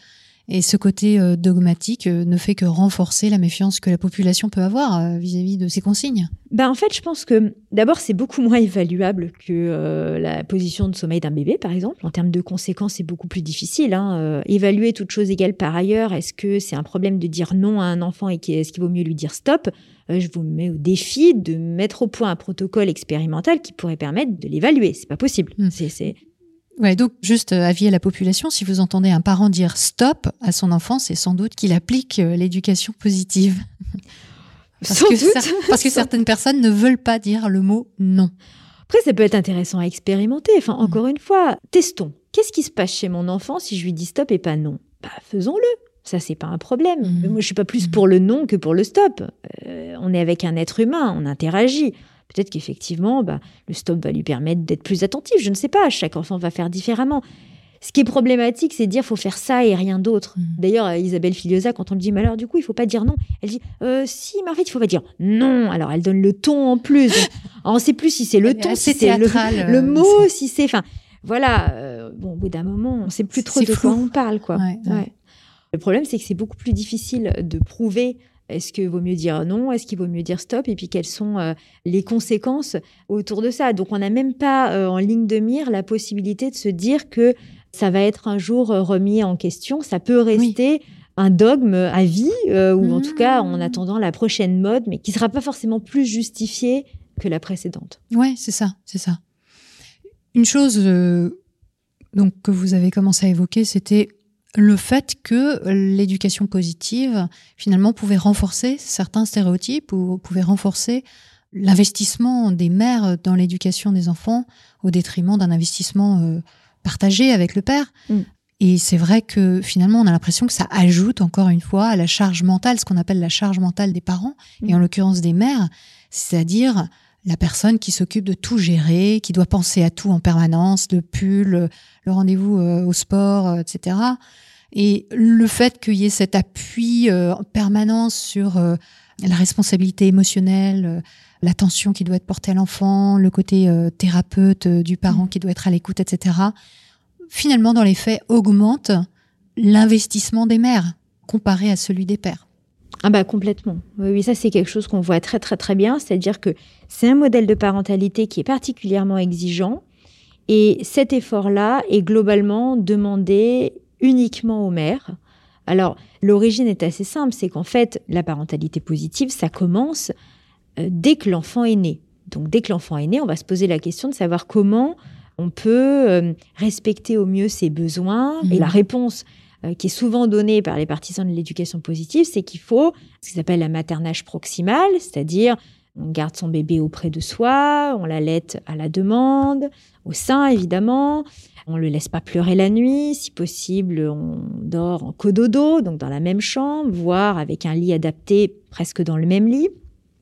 Et ce côté euh, dogmatique euh, ne fait que renforcer la méfiance que la population peut avoir euh, vis-à-vis de ces consignes. Ben en fait, je pense que d'abord, c'est beaucoup moins évaluable que la position de sommeil d'un bébé, par exemple. En termes de conséquences, c'est beaucoup plus difficile. Hein. évaluer toute chose égale par ailleurs, est-ce que c'est un problème de dire non à un enfant et est-ce qu'il vaut mieux lui dire stop? Je vous mets au défi de mettre au point un protocole expérimental qui pourrait permettre de l'évaluer. C'est pas possible. Mmh. C'est Ouais, donc juste euh, avis à la population, si vous entendez un parent dire stop à son enfant, c'est sans doute qu'il applique euh, l'éducation positive. parce, Sans que doute. parce que certaines personnes ne veulent pas dire le mot non. Après, ça peut être intéressant à expérimenter. Enfin, Mm. encore une fois, testons. Qu'est-ce qui se passe chez mon enfant si je lui dis stop et pas non? Bah, faisons-le. Ça, c'est pas un problème. Mais Moi, je suis pas plus pour le non que pour le stop. Euh, on est avec un être humain, on interagit. Peut-être qu'effectivement, bah, le stop va lui permettre d'être plus attentif. Je ne sais pas. Chaque enfant va faire différemment. Ce qui est problématique, c'est de dire faut faire ça et rien d'autre. Mhm. D'ailleurs, Isabelle Filiosa, quand on lui dit, mais alors du coup, il faut pas dire non, elle dit, euh, si, Marie, il faut pas dire non. Alors, elle donne le ton en plus. On ne sait plus si c'est le ton, si c'est le, euh, mot, si c'est. Enfin, voilà. euh, bon, au bout d'un moment, on ne sait plus trop de flou. quoi on parle, quoi. Ouais, ouais. Ouais. Le problème, c'est que c'est beaucoup plus difficile de prouver. Est-ce qu'il vaut mieux dire non? Est-ce qu'il vaut mieux dire stop? Et puis, quelles sont euh, les conséquences autour de ça? Donc, on n'a même pas euh, en ligne de mire la possibilité de se dire que ça va être un jour euh, remis en question. Ça peut rester un dogme à vie, euh, ou en tout cas en Mmh. attendant la prochaine mode, mais qui sera pas forcément plus justifiée que la précédente. Ouais, c'est ça, c'est ça. Une chose euh, donc que vous avez commencé à évoquer, c'était le fait que l'éducation positive finalement pouvait renforcer certains stéréotypes ou pouvait renforcer l'investissement des mères dans l'éducation des enfants au détriment d'un investissement euh, partagé avec le père. Mm. Et c'est vrai que finalement, on a l'impression que ça ajoute encore une fois à la charge mentale, ce qu'on appelle la charge mentale des parents, et Mm. en l'occurrence des mères, c'est-à-dire la personne qui s'occupe de tout gérer, qui doit penser à tout en permanence, le pull, le rendez-vous euh, au sport, euh, etc. Et le fait qu'il y ait cet appui euh, en permanence sur euh, la responsabilité émotionnelle, euh, l'attention qui doit être portée à l'enfant, le côté euh, thérapeute du parent Mm. qui doit être à l'écoute, etc., finalement, dans les faits, augmente l'investissement des mères comparé à celui des pères. Ah bah complètement. Oui, oui, ça c'est quelque chose qu'on voit très très très bien, c'est-à-dire que c'est un modèle de parentalité qui est particulièrement exigeant et cet effort-là est globalement demandé uniquement aux mères. Alors l'origine est assez simple, c'est qu'en fait la parentalité positive, ça commence euh, dès que l'enfant est né. Donc dès que l'enfant est né, on va se poser la question de savoir comment on peut euh, respecter au mieux ses besoins. Mhm. Et la réponse euh, qui est souvent donnée par les partisans de l'éducation positive, c'est qu'il faut ce qui s'appelle la maternage proximal, c'est-à-dire on garde son bébé auprès de soi, on l'allait à la demande, au sein évidemment, on le laisse pas pleurer la nuit, si possible on dort en cododo, donc dans la même chambre, voire avec un lit adapté presque dans le même lit.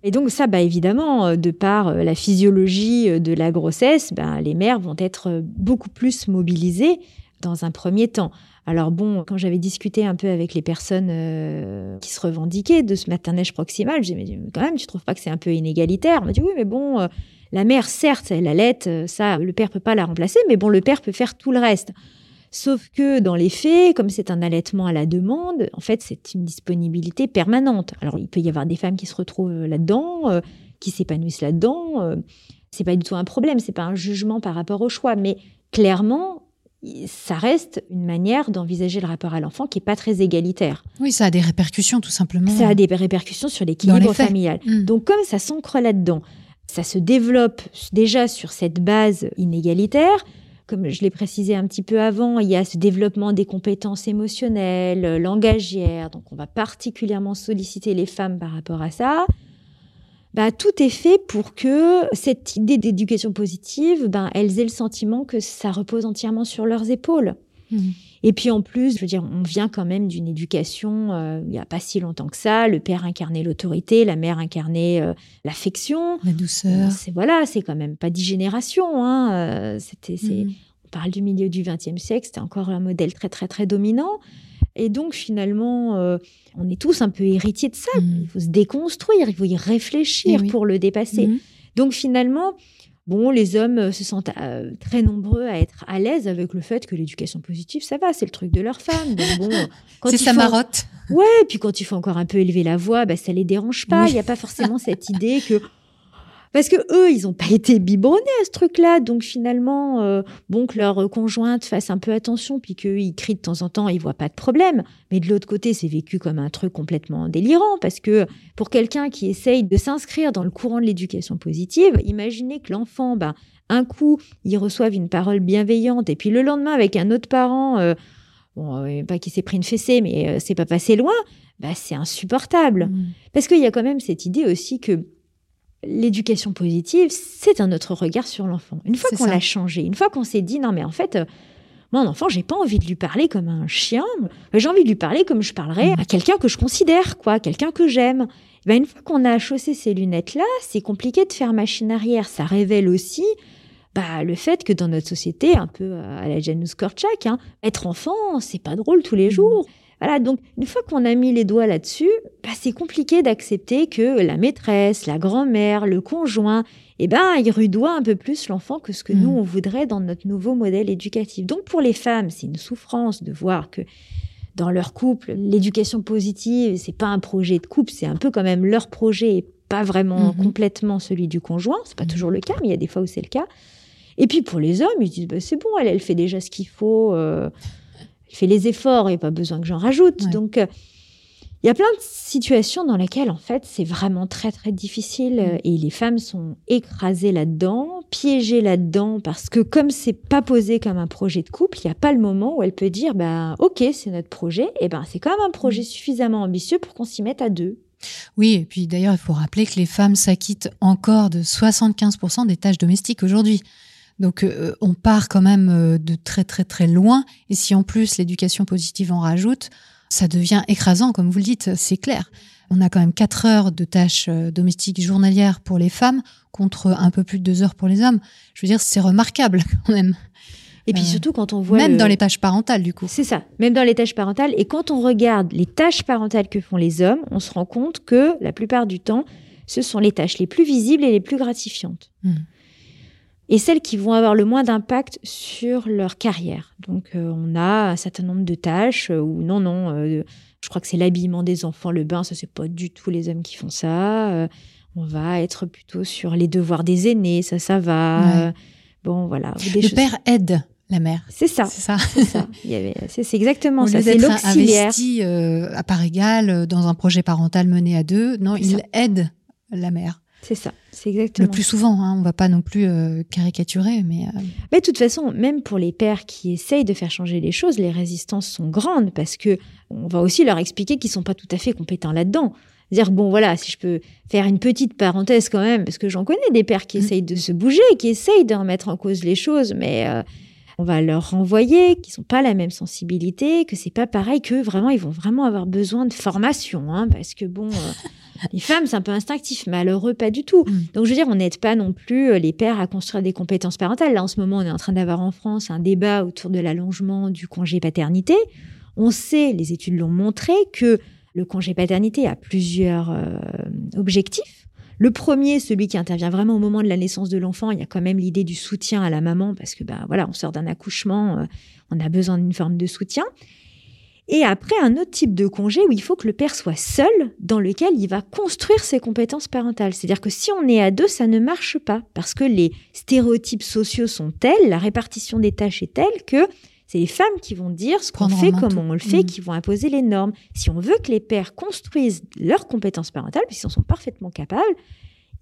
Et donc ça, bah évidemment, euh, de par euh, la physiologie euh, de la grossesse, bah, les mères vont être beaucoup plus mobilisées dans un premier temps. Alors bon, quand j'avais discuté un peu avec les personnes euh, qui se revendiquaient de ce maternage proximal, j'ai dit, mais quand même, tu trouves pas que c'est un peu inégalitaire? On m'a dit, oui, mais bon, euh, la mère, certes, elle allait, euh, ça, le père peut pas la remplacer, mais bon, le père peut faire tout le reste. Sauf que dans les faits, comme c'est un allaitement à la demande, en fait, c'est une disponibilité permanente. Alors, il peut y avoir des femmes qui se retrouvent là-dedans, qui s'épanouissent là-dedans. Euh, c'est pas du tout un problème, c'est pas un jugement par rapport au choix, mais clairement, ça reste une manière d'envisager le rapport à l'enfant qui est pas très égalitaire. Oui, ça a des répercussions tout simplement. Ça a des répercussions sur l'équilibre familial. Mm. Donc comme ça s'ancre là-dedans, ça se développe déjà sur cette base inégalitaire. Comme je l'ai précisé un petit peu avant, il y a ce développement des compétences émotionnelles, euh, langagières. Donc on va particulièrement solliciter les femmes par rapport à ça. Bah, tout est fait pour que cette idée d'éducation positive, ben, elles aient le sentiment que ça repose entièrement sur leurs épaules. Mhm. Et puis en plus, je veux dire, on vient quand même d'une éducation, euh, il n'y a pas si longtemps que ça, le père incarnait l'autorité, la mère incarnait euh, l'affection. La douceur. C'est voilà, c'est quand même pas dix générations. Hein, euh, c'était, Mhm. on parle du milieu du XXe siècle, c'était encore un modèle très très très dominant. Et donc finalement, euh, on est tous un peu héritiers de ça. Mhm. Il faut se déconstruire, il faut y réfléchir Eh oui. pour le dépasser. Mhm. Donc finalement, bon, les hommes se sentent euh, très nombreux à être à l'aise avec le fait que l'éducation positive, ça va, c'est le truc de leur femme. bon, c'est sa marotte. Ouais, puis quand il faut encore un peu élever la voix, bah, ça les dérange pas. Il n'y a pas forcément cette idée que parce que eux, ils n'ont pas été biberonnés à ce truc-là. Donc finalement, euh, bon, que leur conjointe fasse un peu attention, puis qu'ils crient de temps en temps, ils voient pas de problème. Mais de l'autre côté, c'est vécu comme un truc complètement délirant. Parce que pour quelqu'un qui essaye de s'inscrire dans le courant de l'éducation positive, imaginez que l'enfant, ben, un coup, il reçoive une parole bienveillante, et puis le lendemain, avec un autre parent, euh, bon, euh, pas qu'il s'est pris une fessée, mais c'est pas passé loin, bah, c'est insupportable. Mmh. Parce qu'il y a quand même cette idée aussi que l'éducation positive, c'est un autre regard sur l'enfant. Une fois qu'on l'a changé, une fois qu'on s'est dit non mais en fait, euh, mon enfant, j'ai pas envie de lui parler comme un chien, j'ai envie de lui parler comme je parlerais à quelqu'un que je considère, quoi, quelqu'un que j'aime. Ben, une fois qu'on a chaussé ces lunettes-là, c'est compliqué de faire machine arrière. Ça révèle aussi bah, le fait que dans notre société, un peu à la Janus Korczak, hein, être enfant, c'est pas drôle tous les mmh. Voilà, donc une fois qu'on a mis les doigts là-dessus, bah, c'est compliqué d'accepter que la maîtresse, la grand-mère, le conjoint, eh ben, ils rudoient un peu plus l'enfant que ce que nous, mm. on voudrait dans notre nouveau modèle éducatif. Donc pour les femmes, c'est une souffrance de voir que dans leur couple, l'éducation positive, c'est pas un projet de couple, c'est un peu quand même leur projet et pas vraiment mm-hmm. complètement celui du conjoint. C'est pas mm. toujours le cas, mais il y a des fois où c'est le cas. Et puis pour les hommes, ils disent bah, c'est bon, elle, elle fait déjà ce qu'il faut. Euh, il fait les efforts et pas besoin que j'en rajoute. Donc, euh, il y a plein de situations dans lesquelles, en fait, c'est vraiment très, très difficile. Mm. Et les femmes sont écrasées là-dedans, piégées là-dedans, parce que comme c'est pas posé comme un projet de couple, il n'y a pas le moment où elle peut dire, bah, OK, c'est notre projet. Et ben, c'est quand même un projet mm. suffisamment ambitieux pour qu'on s'y mette à deux. Oui, et puis d'ailleurs, il faut rappeler que les femmes s'acquittent encore de 75% des tâches domestiques aujourd'hui. Donc euh, on part quand même euh, de très très très loin. Et si en plus l'éducation positive en rajoute, ça devient écrasant, comme vous le dites, c'est clair. On a quand même quatre heures de tâches euh, domestiques journalières pour les femmes contre un peu plus de deux heures pour les hommes. Je veux dire, c'est remarquable quand même. Et puis surtout quand on voit... Même dans les tâches parentales, du coup. C'est ça, même dans les tâches parentales. Et quand on regarde les tâches parentales que font les hommes, on se rend compte que la plupart du temps, ce sont les tâches les plus visibles et les plus gratifiantes. Mmh et celles qui vont avoir le moins d'impact sur leur carrière. Donc euh, on a un certain nombre de tâches euh, où non, non, euh, je crois que c'est l'habillement des enfants, le bain, ça c'est pas du tout les hommes qui font ça. on va être plutôt sur les devoirs des aînés, ça, ça va. bon, voilà. le père aide la mère. C'est ça. C'est ça. C'est exactement ça. C'est l'auxiliaire. investi à part égale dans un projet parental mené à deux. Non, il aide la mère. C'est ça, c'est exactement. Le plus souvent, hein, on va pas non plus euh, caricaturer, mais. Euh, mais de toute façon, même pour les pères qui essayent de faire changer les choses, les résistances sont grandes parce que on va aussi leur expliquer qu'ils sont pas tout à fait compétents là-dedans. Dire bon voilà, si je peux faire une petite parenthèse quand même, parce que j'en connais des pères qui mmh. essayent de se bouger, qui essayent de remettre en cause les choses, mais euh, on va leur renvoyer qu'ils sont pas la même sensibilité, que c'est pas pareil, que vraiment ils vont vraiment avoir besoin de formation, hein, parce que bon, euh, les femmes c'est un peu instinctif, malheureux pas du tout. Mm. Donc je veux dire, on n'aide pas non plus euh, les pères à construire des compétences parentales. Là en ce moment, on est en train d'avoir en France un débat autour de l'allongement du congé paternité. On sait, les études l'ont montré, que le congé paternité a plusieurs euh, objectifs. Le premier, celui qui intervient vraiment au moment de la naissance de l'enfant, il y a quand même l'idée du soutien à la maman parce que ben voilà, on sort d'un accouchement, euh, on a besoin d'une forme de soutien. Et après, un autre type de congé où il faut que le père soit seul, dans lequel il va construire ses compétences parentales. C'est-à-dire que si on est à deux, ça ne marche pas, parce que les stéréotypes sociaux sont tels, la répartition des tâches est telle que c'est les femmes qui vont dire ce qu'on fait, comment on le fait, mmh. qui vont imposer les normes. Si on veut que les pères construisent leurs compétences parentales, puisqu'ils en sont parfaitement capables,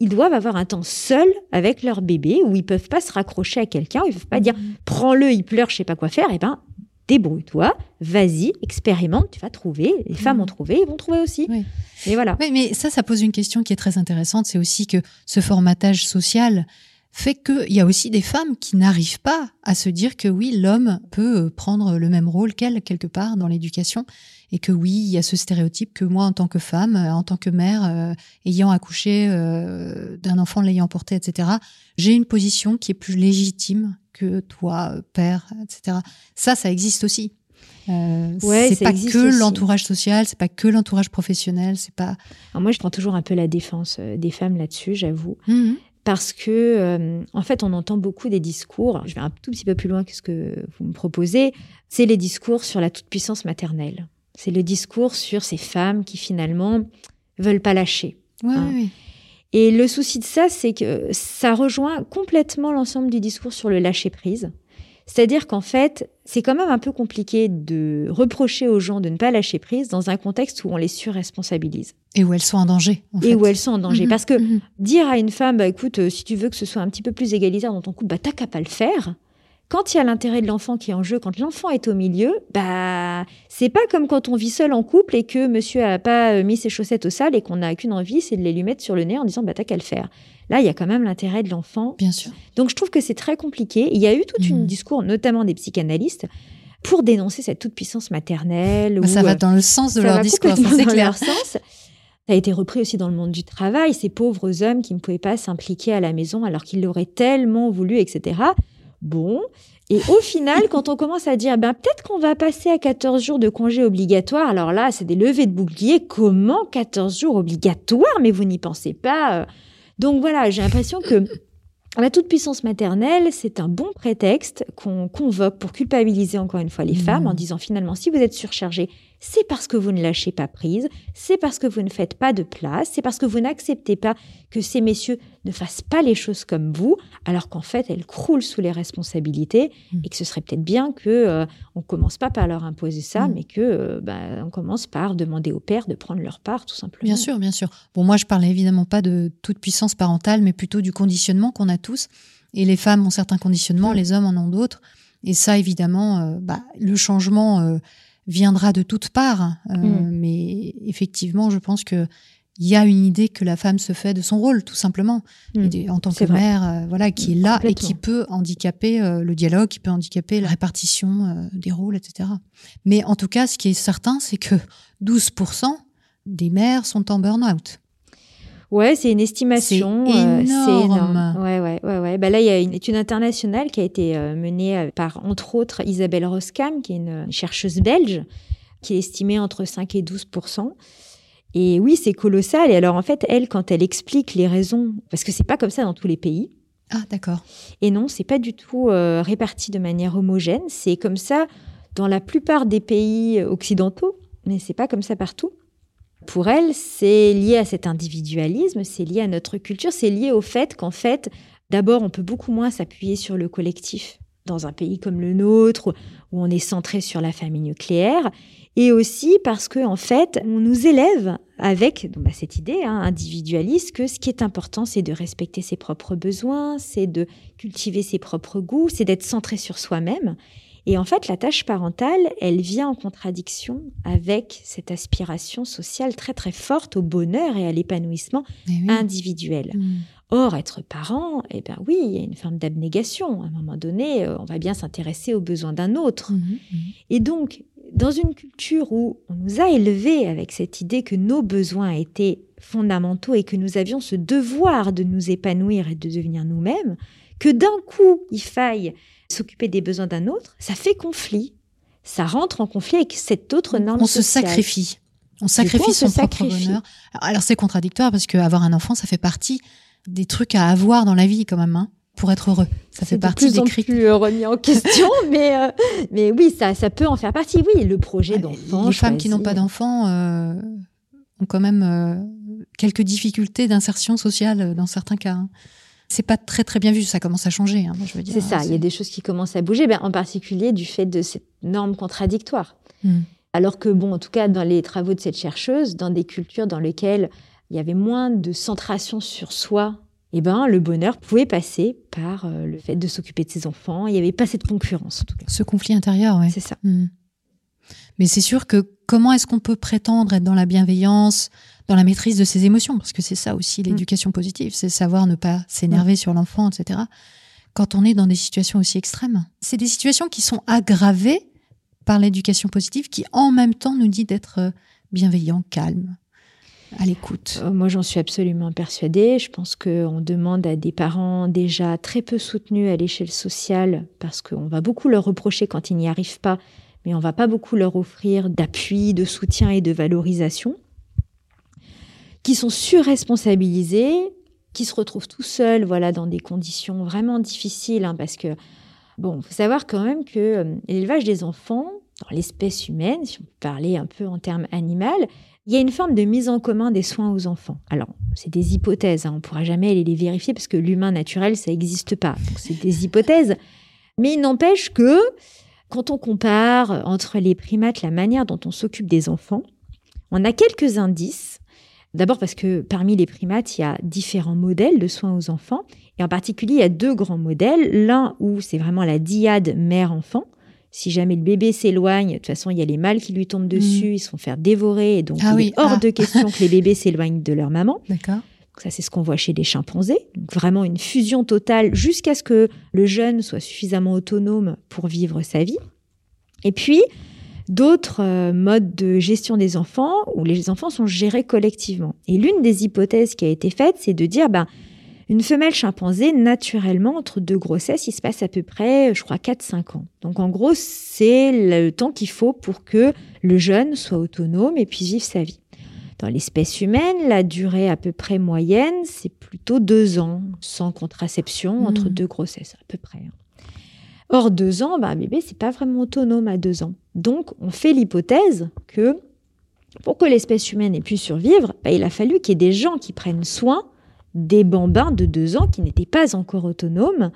ils doivent avoir un temps seul avec leur bébé où ils peuvent pas se raccrocher à quelqu'un, ils peuvent pas dire mmh. prends-le, il pleure, je sais pas quoi faire. Et eh ben débrouille-toi, vas-y, expérimente, tu vas trouver. Les mmh. femmes ont trouvé, ils vont trouver aussi. Et voilà. Oui, mais ça, ça pose une question qui est très intéressante. C'est aussi que ce formatage social, fait qu'il y a aussi des femmes qui n'arrivent pas à se dire que oui, l'homme peut prendre le même rôle qu'elle quelque part dans l'éducation et que oui, il y a ce stéréotype que moi, en tant que femme, euh, en tant que mère, euh, ayant accouché euh, d'un enfant, l'ayant porté, etc., j'ai une position qui est plus légitime que toi, père, etc. Ça, ça existe aussi. Euh, c'est pas que l'entourage social, c'est pas que l'entourage professionnel, c'est pas. moi, je prends toujours un peu la défense des femmes là-dessus, j'avoue. Mmh parce que, euh, en fait, on entend beaucoup des discours. Je vais un tout petit peu plus loin que ce que vous me proposez. C'est les discours sur la toute-puissance maternelle. C'est le discours sur ces femmes qui finalement veulent pas lâcher. Ouais, Hein. Et le souci de ça, c'est que ça rejoint complètement l'ensemble du discours sur le lâcher prise. C'est-à-dire qu'en fait, c'est quand même un peu compliqué de reprocher aux gens de ne pas lâcher prise dans un contexte où on les surresponsabilise Et où elles sont en danger. en et fait. où elles sont en danger. Mhm, Parce que mhm. dire à une femme, bah, écoute, euh, si tu veux que ce soit un petit peu plus égalitaire dans ton couple, bah, t'as qu'à pas le faire. Quand il y a l'intérêt de l'enfant qui est en jeu, quand l'enfant est au milieu, bah, c'est pas comme quand on vit seul en couple et que monsieur a pas euh, mis ses chaussettes au sale et qu'on n'a qu'une envie, c'est de les lui mettre sur le nez en disant, bah, t'as qu'à le faire. Là, il y a quand même l'intérêt de l'enfant. Bien sûr. Donc, je trouve que c'est très compliqué. Il y a eu tout un Mhm. discours, notamment des psychanalystes, pour dénoncer cette toute-puissance maternelle. Bah, ça va euh, dans le sens de leur discours, c'est dans clair. leur sens. Ça a été repris aussi dans le monde du travail, ces pauvres hommes qui ne pouvaient pas s'impliquer à la maison alors qu'ils l'auraient tellement voulu, etc. Bon. Et au final, quand on commence à dire, ben, peut-être qu'on va passer à 14 jours de congé obligatoire, alors là, c'est des levées de boucliers. Comment 14 jours obligatoires? Mais vous n'y pensez pas. euh. Donc voilà, j'ai l'impression que la toute-puissance maternelle, c'est un bon prétexte qu'on convoque pour culpabiliser encore une fois les femmes en disant finalement, si vous êtes surchargé, c'est parce que vous ne lâchez pas prise, c'est parce que vous ne faites pas de place, c'est parce que vous n'acceptez pas que ces messieurs ne fassent pas les choses comme vous, alors qu'en fait, elles croulent sous les responsabilités Mhm. et que ce serait peut-être bien que euh, on commence pas par leur imposer ça, Mhm. mais que euh, bah, on commence par demander aux pères de prendre leur part, tout simplement. Bien sûr, bien sûr. Bon, moi, je parlais évidemment pas de toute puissance parentale, mais plutôt du conditionnement qu'on a tous. Et les femmes ont certains conditionnements, Mm. les hommes en ont d'autres. Et ça, évidemment, euh, bah, le changement euh, viendra de toutes parts. Euh, Mm. Mais effectivement, je pense que il y a une idée que la femme se fait de son rôle, tout simplement, Mm. Et en tant que vrai. mère, euh, voilà, qui est là et qui peut handicaper euh, le dialogue, qui peut handicaper la répartition euh, des rôles, etc. Mais en tout cas, ce qui est certain, c'est que 12% des mères sont en burn-out. Ouais, c'est une estimation. C'est euh, énorme. Ouais, ouais, ouais, ouais. Bah là, il y a une étude internationale qui a été euh, menée euh, par, entre autres, Isabelle Roskam, qui est une euh, chercheuse belge, qui est estimée entre 5 et 12% Et oui, c'est colossal. Et alors, en fait, elle, quand elle explique les raisons, parce que c'est pas comme ça dans tous les pays. Ah, d'accord. Et non, c'est pas du tout euh, réparti de manière homogène. C'est comme ça dans la plupart des pays occidentaux, mais c'est pas comme ça partout. Pour elle, c'est lié à cet individualisme, c'est lié à notre culture, c'est lié au fait qu'en fait, d'abord, on peut beaucoup moins s'appuyer sur le collectif dans un pays comme le nôtre, où on est centré sur la famille nucléaire, et aussi parce que en fait, on nous élève avec bah, cette idée hein, individualiste que ce qui est important, c'est de respecter ses propres besoins, c'est de cultiver ses propres goûts, c'est d'être centré sur soi-même. Et en fait, la tâche parentale, elle vient en contradiction avec cette aspiration sociale très très forte au bonheur et à l'épanouissement oui. individuel. Mm. Or, être parent, eh ben oui, il y a une forme d'abnégation. À un moment donné, euh, on va bien s'intéresser aux besoins d'un autre. Mhm, mhm. Et donc, dans une culture où on nous a élevés avec cette idée que nos besoins étaient fondamentaux et que nous avions ce devoir de nous épanouir et de devenir nous-mêmes, que d'un coup, il faille s'occuper des besoins d'un autre, ça fait conflit. Ça rentre en conflit avec cette autre norme On se sacrifie. On coup, sacrifie on son propre sacrifie. bonheur. Alors, c'est contradictoire parce qu'avoir un enfant, ça fait partie des trucs à avoir dans la vie quand même, hein, pour être heureux. Ça fait de partie plus des en plus euh, remis en question, mais, euh, mais oui, ça, ça peut en faire partie. Oui, le projet d'enfant. Les femmes qui n'ont pas d'enfants euh, ont quand même euh, quelques difficultés d'insertion sociale dans certains cas. hein. C'est pas très très bien vu, ça commence à changer. hein, je veux dire. C'est ça, il y a des choses qui commencent à bouger, ben, en particulier du fait de cette norme contradictoire. Hmm. Alors que, bon, en tout cas, dans les travaux de cette chercheuse, dans des cultures dans lesquelles il y avait moins de centration sur soi, eh ben, le bonheur pouvait passer par euh, le fait de s'occuper de ses enfants. Il n'y avait pas cette concurrence, en tout cas. Ce conflit intérieur, ouais. C'est ça. Hmm. Mais c'est sûr que comment est-ce qu'on peut prétendre être dans la bienveillance, dans la maîtrise de ses émotions Parce que c'est ça aussi l'éducation positive, c'est savoir ne pas s'énerver sur l'enfant, etc. Quand on est dans des situations aussi extrêmes. C'est des situations qui sont aggravées par l'éducation positive qui en même temps nous dit d'être euh, bienveillant, calme, à l'écoute. Euh, Moi, j'en suis absolument persuadée. Je pense qu'on demande à des parents déjà très peu soutenus à l'échelle sociale, parce qu'on va beaucoup leur reprocher quand ils n'y arrivent pas, mais on va pas beaucoup leur offrir d'appui, de soutien et de valorisation, qui sont surresponsabilisés, qui se retrouvent tout seuls, voilà, dans des conditions vraiment difficiles, hein, parce que, bon, faut savoir quand même que euh, l'élevage des enfants, dans l'espèce humaine, si on parlait un peu en termes animal, il y a une forme de mise en commun des soins aux enfants. Alors, c'est des hypothèses, hein, on ne pourra jamais les vérifier parce que l'humain naturel, ça n'existe pas. c'est des hypothèses. Mais il n'empêche que quand on compare entre les primates la manière dont on s'occupe des enfants, on a quelques indices. D'abord parce que parmi les primates, il y a différents modèles de soins aux enfants. Et en particulier, il y a deux grands modèles. L'un où c'est vraiment la diade mère-enfant. Si jamais le bébé s'éloigne, de toute façon, il y a les mâles qui lui tombent dessus, mm. ils se font faire dévorer. Et donc, ah il est hors ah. de question que les bébés s'éloignent de leur maman. D'accord. Ça, c'est ce qu'on voit chez les chimpanzés. vraiment une fusion totale jusqu'à ce que le jeune soit suffisamment autonome pour vivre sa vie. Et puis, d'autres euh, modes de gestion des enfants où les enfants sont gérés collectivement. Et l'une des hypothèses qui a été faite, c'est de dire, ben, une femelle chimpanzé, naturellement, entre deux grossesses, il se passe à peu près, je crois, 4-5 ans. Donc, en gros, c'est le temps qu'il faut pour que le jeune soit autonome et puisse vivre sa vie. Dans l'espèce humaine, la durée à peu près moyenne, c'est plutôt deux ans, sans contraception, entre mmh. deux grossesses, à peu près. Hein. Or, deux ans, bah, un bébé, c'est pas vraiment autonome à deux ans. Donc, on fait l'hypothèse que pour que l'espèce humaine ait pu survivre, bah, il a fallu qu'il y ait des gens qui prennent soin des bambins de deux ans qui n'étaient pas encore autonomes,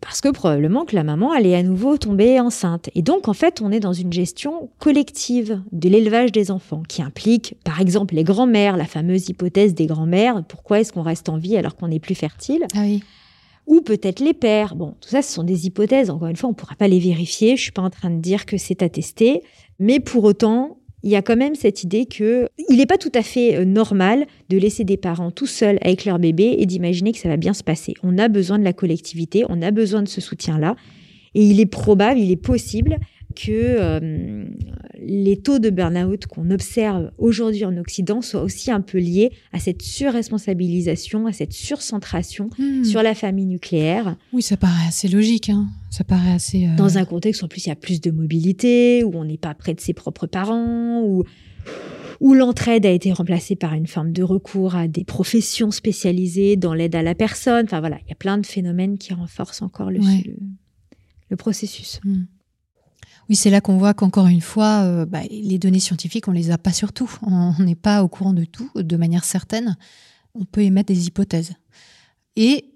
parce que probablement que la maman allait à nouveau tomber enceinte. Et donc, en fait, on est dans une gestion collective de l'élevage des enfants, qui implique, par exemple, les grands-mères, la fameuse hypothèse des grands-mères, pourquoi est-ce qu'on reste en vie alors qu'on n'est plus fertile? Ah oui ou peut-être les pères. Bon, tout ça, ce sont des hypothèses. Encore une fois, on ne pourra pas les vérifier. Je suis pas en train de dire que c'est attesté, mais pour autant, il y a quand même cette idée que il n'est pas tout à fait euh, normal de laisser des parents tout seuls avec leur bébé et d'imaginer que ça va bien se passer. On a besoin de la collectivité, on a besoin de ce soutien-là, et il est probable, il est possible que euh, les taux de burn-out qu'on observe aujourd'hui en Occident soient aussi un peu liés à cette surresponsabilisation, à cette surcentration hmm. sur la famille nucléaire. Oui, ça paraît assez logique. Hein. Ça paraît assez. Euh, Dans un contexte où en plus il y a plus de mobilité, où on n'est pas près de ses propres parents, où où l'entraide a été remplacée par une forme de recours à des professions spécialisées dans l'aide à la personne. Enfin voilà, il y a plein de phénomènes qui renforcent encore le, le, processus. Hmm. Oui, c'est là qu'on voit qu'encore une fois, euh, bah, les données scientifiques, on les a pas sur tout. On n'est pas au courant de tout de manière certaine. On peut émettre des hypothèses. Et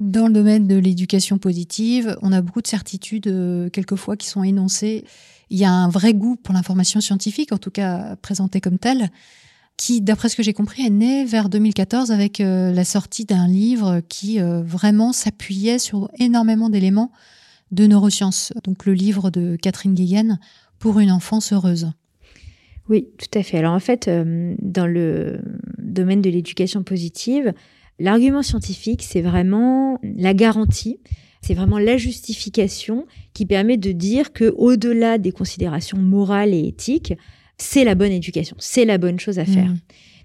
dans le domaine de l'éducation positive, on a beaucoup de certitudes, euh, quelquefois, qui sont énoncées. Il y a un vrai goût pour l'information scientifique, en tout cas présentée comme telle, qui, d'après ce que j'ai compris, est né vers 2014 avec euh, la sortie d'un livre qui vraiment s'appuyait sur énormément d'éléments de neurosciences, donc le livre de Catherine Guéguen, Pour une enfance heureuse. Oui, tout à fait. Alors en fait, euh, dans le domaine de l'éducation positive, l'argument scientifique, c'est vraiment la garantie, c'est vraiment la justification qui permet de dire que au-delà des considérations morales et éthiques, c'est la bonne éducation, c'est la bonne chose à faire. Mmh.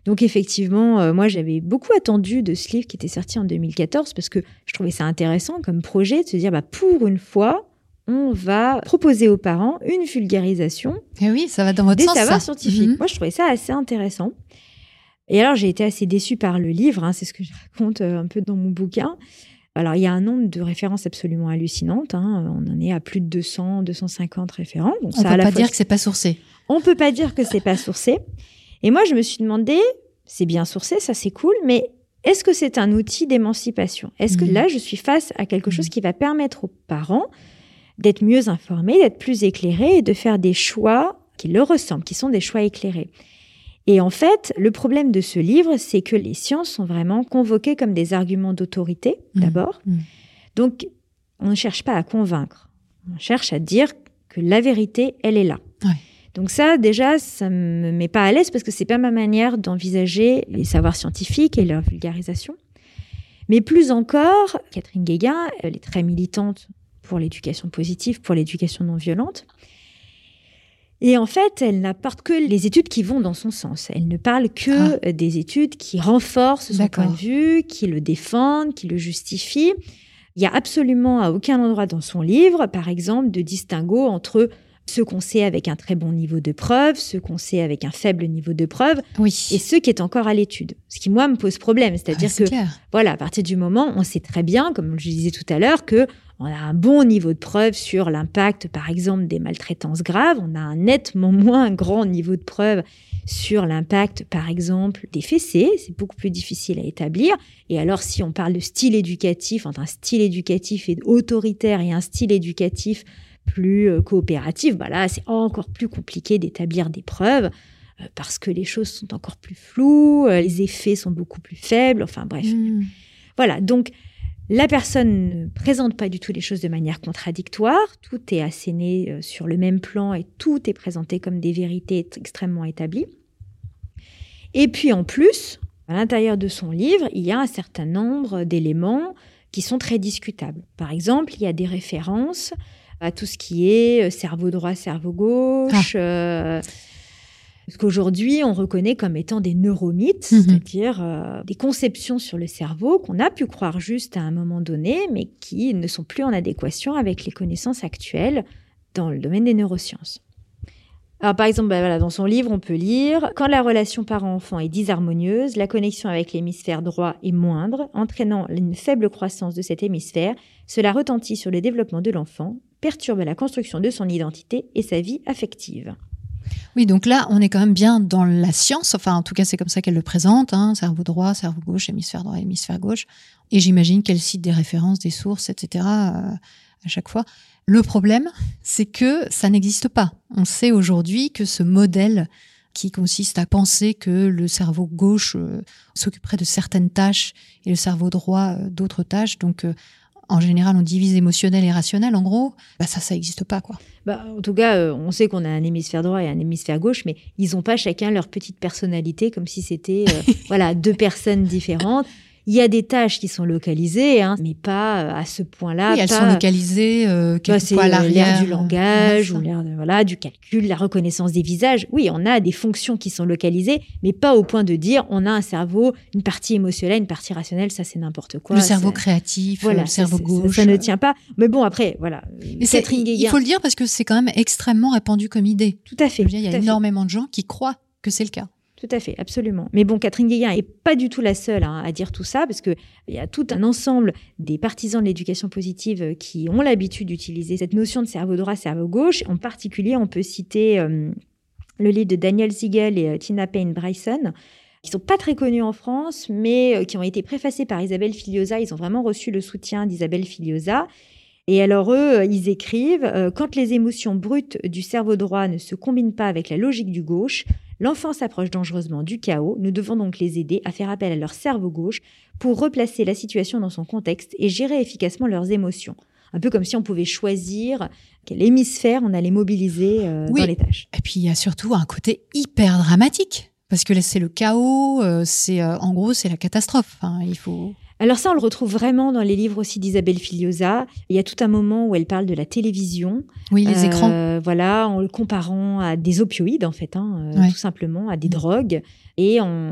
Donc effectivement, euh, moi j'avais beaucoup attendu de ce livre qui était sorti en 2014 parce que je trouvais ça intéressant comme projet de se dire bah, pour une fois, on va proposer aux parents une vulgarisation. Et eh oui, ça va dans votre des sens. savoirs scientifiques. Mhm. Moi je trouvais ça assez intéressant. Et alors j'ai été assez déçue par le livre, hein, c'est ce que je raconte euh, un peu dans mon bouquin. Alors, il y a un nombre de références absolument hallucinantes. Hein. On en est à plus de 200, 250 référents. Donc, on ne peut pas dire que c'est pas sourcé. On peut pas dire que c'est pas sourcé. Et moi, je me suis demandé, c'est bien sourcé, ça c'est cool, mais est-ce que c'est un outil d'émancipation? Est-ce que mhm. là, je suis face à quelque chose mhm. qui va permettre aux parents d'être mieux informés, d'être plus éclairés et de faire des choix qui leur ressemblent, qui sont des choix éclairés? Et en fait, le problème de ce livre, c'est que les sciences sont vraiment convoquées comme des arguments d'autorité, mhm. d'abord. Donc, on ne cherche pas à convaincre. On cherche à dire que la vérité, elle est là. Donc ça, déjà, ça me met pas à l'aise parce que c'est pas ma manière d'envisager les savoirs scientifiques et leur vulgarisation. Mais plus encore, Catherine Guéguin, elle est très militante pour l'éducation positive, pour l'éducation non violente. Et en fait, elle n'apporte que les études qui vont dans son sens. Elle ne parle que ah. des études qui renforcent son point de vue, qui le défendent, qui le justifient. Il y a absolument à aucun endroit dans son livre, par exemple, de distinguo entre ce qu'on sait avec un très bon niveau de preuve, ce qu'on sait avec un faible niveau de preuve, Oui. et ce qui est encore à l'étude. Ce qui, moi, me pose problème. C'est-à-dire Ah, c'est que, clair. voilà, à partir du moment, on sait très bien, comme je disais tout à l'heure, que on a un bon niveau de preuve sur l'impact, par exemple, des maltraitances graves. On a un nettement moins grand niveau de preuve sur l'impact, par exemple, des fessées. C'est beaucoup plus difficile à établir. Et alors, si on parle de style éducatif, entre un style éducatif et autoritaire et un style éducatif plus euh, coopératif, bah là, c'est encore plus compliqué d'établir des preuves euh, parce que les choses sont encore plus floues, euh, les effets sont beaucoup plus faibles. Enfin, bref. Mm. Voilà, donc la personne ne présente pas du tout les choses de manière contradictoire, tout est asséné sur le même plan et tout est présenté comme des vérités extrêmement établies. Et puis en plus, à l'intérieur de son livre, il y a un certain nombre d'éléments qui sont très discutables. Par exemple, il y a des références à tout ce qui est euh, cerveau droit, cerveau gauche. euh, ce qu'aujourd'hui on reconnaît comme étant des neuromythes, Mhm. c'est-à-dire euh, des conceptions sur le cerveau qu'on a pu croire juste à un moment donné, mais qui ne sont plus en adéquation avec les connaissances actuelles dans le domaine des neurosciences. Alors, par exemple, bah, voilà, dans son livre, on peut lire Quand la relation parent-enfant est disharmonieuse, la connexion avec l'hémisphère droit est moindre, entraînant une faible croissance de cet hémisphère. Cela retentit sur le développement de l'enfant, perturbe la construction de son identité et sa vie affective. Oui, donc là, on est quand même bien dans la science. Enfin, en tout cas, c'est comme ça qu'elle le présente. hein, cerveau droit, cerveau gauche, hémisphère droit, hémisphère gauche. Et j'imagine qu'elle cite des références, des sources, etc. euh, à chaque fois. Le problème, c'est que ça n'existe pas. On sait aujourd'hui que ce modèle qui consiste à penser que le cerveau gauche euh, s'occuperait de certaines tâches et le cerveau droit euh, d'autres tâches. Donc, en général, on divise émotionnel et rationnel. En gros, bah ça, ça n'existe pas, quoi. Bah, en tout cas, euh, on sait qu'on a un hémisphère droit et un hémisphère gauche, mais ils n'ont pas chacun leur petite personnalité, comme si c'était euh, voilà deux personnes différentes. Il y a des tâches qui sont localisées, hein, mais pas euh, à ce point-là. oui, elles pas- sont localisées euh, Bah, quelquefois c'est à euh, l'arrière. l'air du langage Ouais, ou l'air voilà, du calcul, la reconnaissance des visages. Oui, on a des fonctions qui sont localisées, mais pas au point de dire on a un cerveau, une partie émotionnelle, une partie rationnelle, ça c'est n'importe quoi. le cerveau créatif, voilà, le cerveau ça, ça- gauche. Ça, ne tient pas. Mais bon, après, voilà. Catherine il faut le dire parce que c'est quand même extrêmement répandu comme idée. Tout à fait. il y a fait. énormément de gens qui croient que c'est le cas. Tout à fait, absolument. Mais bon, Catherine Guéguin est pas du tout la seule hein, à dire tout ça, parce que il y a tout un ensemble des partisans de l'éducation positive euh, qui ont l'habitude d'utiliser cette notion de cerveau droit, cerveau gauche. En particulier, on peut citer euh, le livre de Daniel Siegel et euh, Tina Payne Bryson, qui sont pas très connus en France, mais qui ont été préfacés par Isabelle Filiosa. Ils ont vraiment reçu le soutien d'Isabelle Filiosa. Et alors eux, ils écrivent quand les émotions brutes du cerveau droit ne se combinent pas avec la logique du gauche, l'enfant s'approche dangereusement du chaos. Nous devons donc les aider à faire appel à leur cerveau gauche pour replacer la situation dans son contexte et gérer efficacement leurs émotions. Un peu comme si on pouvait choisir quel hémisphère on allait mobiliser euh, Oui. dans les tâches. Et puis il y a surtout un côté hyper dramatique parce que là c'est le chaos, euh, c'est euh, en gros c'est la catastrophe. Enfin, il faut. Alors ça, on le retrouve vraiment dans les livres aussi d'Isabelle Filiosa. Il y a tout un moment où elle parle de la télévision. Oui, les Euh, écrans. Voilà, en le comparant à des opioïdes, en fait, hein, euh, Ouais. tout simplement, à des drogues, et en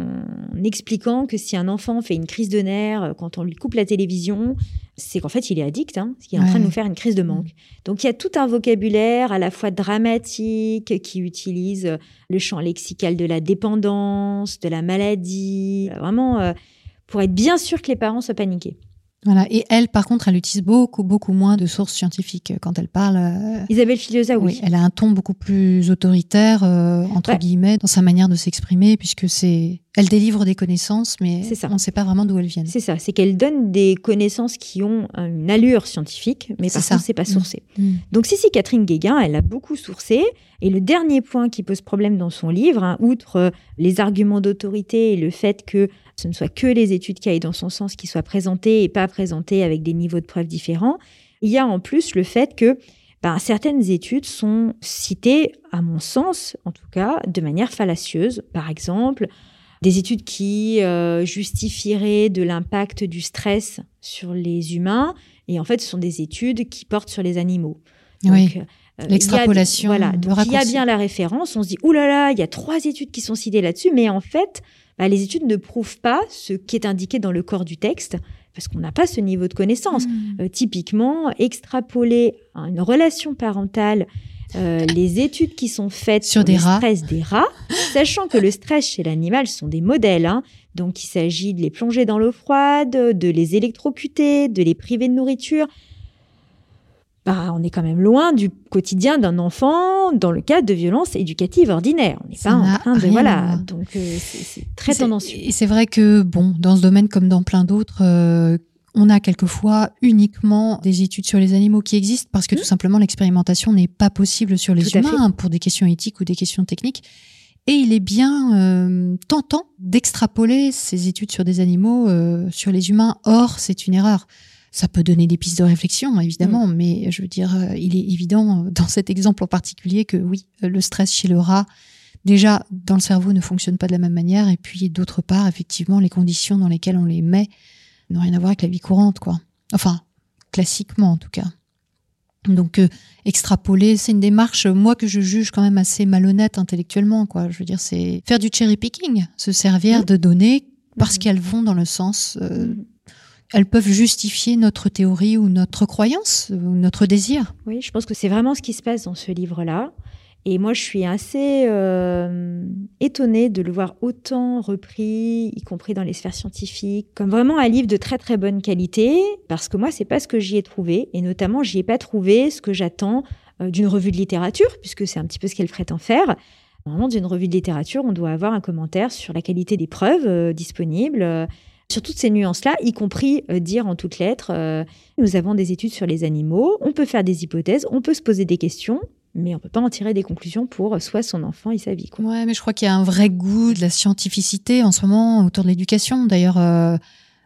expliquant que si un enfant fait une crise de nerfs euh, quand on lui coupe la télévision, c'est qu'en fait, il est addict, hein, qu'il est en train de nous faire une crise de manque. Donc, il y a tout un vocabulaire à la fois dramatique qui utilise le champ lexical de la dépendance, de la maladie, vraiment euh, pour être bien sûr que les parents soient paniqués. Voilà. Et elle, par contre, elle utilise beaucoup beaucoup moins de sources scientifiques quand elle parle. euh, Isabelle Filiosa, oui. oui, elle a un ton beaucoup plus autoritaire euh, entre Ouais. guillemets dans sa manière de s'exprimer puisque c'est elle délivre des connaissances mais ça. on ne sait pas vraiment d'où elles viennent. C'est ça, c'est qu'elle donne des connaissances qui ont une allure scientifique, mais par contre, c'est pas Mm. sourcé. Mm. Donc, si, si, Catherine Guéguin, elle a beaucoup sourcé. Et le dernier point qui pose problème dans son livre, hein, outre euh, les arguments d'autorité et le fait que ce ne soit que les études qui aillent dans son sens qui soient présentées et pas présentées avec des niveaux de preuves différents, il y a en plus le fait que ben, certaines études sont citées, à mon sens en tout cas, de manière fallacieuse. Par exemple, des études qui euh, justifieraient de l'impact du stress sur les humains. Et en fait, ce sont des études qui portent sur les animaux. Oui. euh, a- L'extrapolation, Voilà. Donc, il y a bien la référence. On se dit, oulala, là là, il y a trois études qui sont citées là-dessus. Mais en fait, bah, les études ne prouvent pas ce qui est indiqué dans le corps du texte parce qu'on n'a pas ce niveau de connaissance. Mm. Euh, typiquement, extrapoler une relation parentale euh, les études qui sont faites Sur sur, des le rats. stress des rats, sachant que le stress chez l'animal sont des modèles. hein. Donc, il s'agit de les plonger dans l'eau froide, de les électrocuter, de les priver de nourriture. Bah, on est quand même loin du quotidien d'un enfant dans le cadre de violences éducatives ordinaires. On n'est pas en train de voilà. Donc, euh, c'est très tendancieux. Et c'est vrai que, bon, dans ce domaine comme dans plein d'autres, euh, on a quelquefois uniquement des études sur les animaux qui existent parce que tout simplement l'expérimentation n'est pas possible sur les Mmh. Tout humains hein, pour des questions éthiques ou des questions techniques. Et il est bien euh, tentant d'extrapoler ces études sur des animaux euh, sur les humains. Or, c'est une erreur. Ça peut donner des pistes de réflexion, évidemment, mais je veux dire, euh, il est évident euh, dans cet exemple en particulier que oui, euh, le stress chez le rat, déjà dans le cerveau ne fonctionne pas de la même manière, et puis d'autre part, effectivement, les conditions dans lesquelles on les met n'ont rien à voir avec la vie courante, quoi. Enfin, classiquement en tout cas. Donc euh, extrapoler, c'est une démarche, euh, moi que je juge quand même assez malhonnête intellectuellement, quoi. Je veux dire, c'est faire du cherry picking, se servir Mhm. de données parce Mhm. qu'elles vont dans le sens, euh, elles peuvent justifier notre théorie ou notre croyance ou notre désir. Oui, je pense que c'est vraiment ce qui se passe dans ce livre-là. Et moi, je suis assez euh, étonnée de le voir autant repris, y compris dans les sphères scientifiques, comme vraiment un livre de très très bonne qualité, parce que moi, c'est pas ce que j'y ai trouvé, et notamment, j'y ai pas trouvé ce que j'attends euh, d'une revue de littérature, puisque c'est un petit peu ce qu'elle prétend faire. Normalement, d'une revue de littérature, on doit avoir un commentaire sur la qualité des preuves euh, disponibles. sur toutes ces nuances-là, y compris dire en toutes lettres, nous avons des études sur les animaux, on peut faire des hypothèses, on peut se poser des questions, mais on peut pas en tirer des conclusions pour soit son enfant et sa vie. Quoi. Ouais, mais je crois qu'il y a un vrai goût de la scientificité en ce moment autour de l'éducation. D'ailleurs, euh,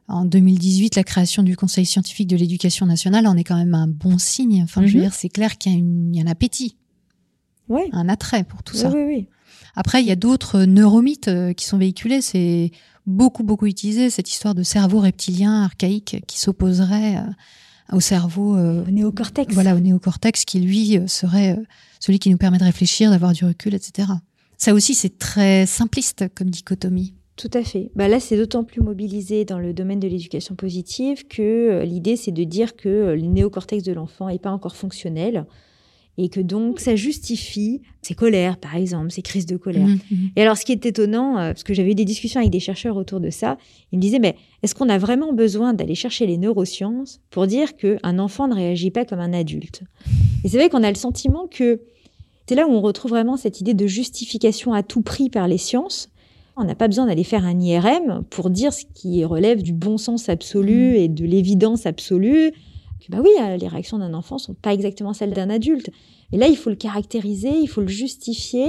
en 2018, la création du Conseil scientifique de l'éducation nationale en est quand même un bon signe. Enfin, je veux Mhm. dire, c'est clair qu'il y a, une- il y a un appétit, Ouais. un attrait pour tout Oui, ça. oui, oui. Après, il y a d'autres neuromythes euh, qui sont véhiculés. C'est beaucoup, beaucoup utilisé, cette histoire de cerveau reptilien archaïque qui s'opposerait euh, au cerveau, euh, Au néocortex. voilà, au néocortex, qui lui euh, serait euh, celui qui nous permet de réfléchir, d'avoir du recul, etc. Ça aussi, c'est très simpliste comme dichotomie. Tout à fait. Bah là, c'est d'autant plus mobilisé dans le domaine de l'éducation positive que l'idée, c'est de dire que le néocortex de l'enfant n'est pas encore fonctionnel et que donc ça justifie ses colères, par exemple, ses crises de colère. Mhm, mhm. Et alors, ce qui est étonnant, euh, parce que j'avais eu des discussions avec des chercheurs autour de ça, ils me disaient, mais est-ce qu'on a vraiment besoin d'aller chercher les neurosciences pour dire qu'un enfant ne réagit pas comme un adulte? Et c'est vrai qu'on a le sentiment que c'est là où on retrouve vraiment cette idée de justification à tout prix par les sciences. On n'a pas besoin d'aller faire un IRM pour dire ce qui relève du bon sens absolu et de l'évidence absolue. Bah oui, euh, les réactions d'un enfant sont pas exactement celles d'un adulte. Et là, il faut le caractériser, il faut le justifier.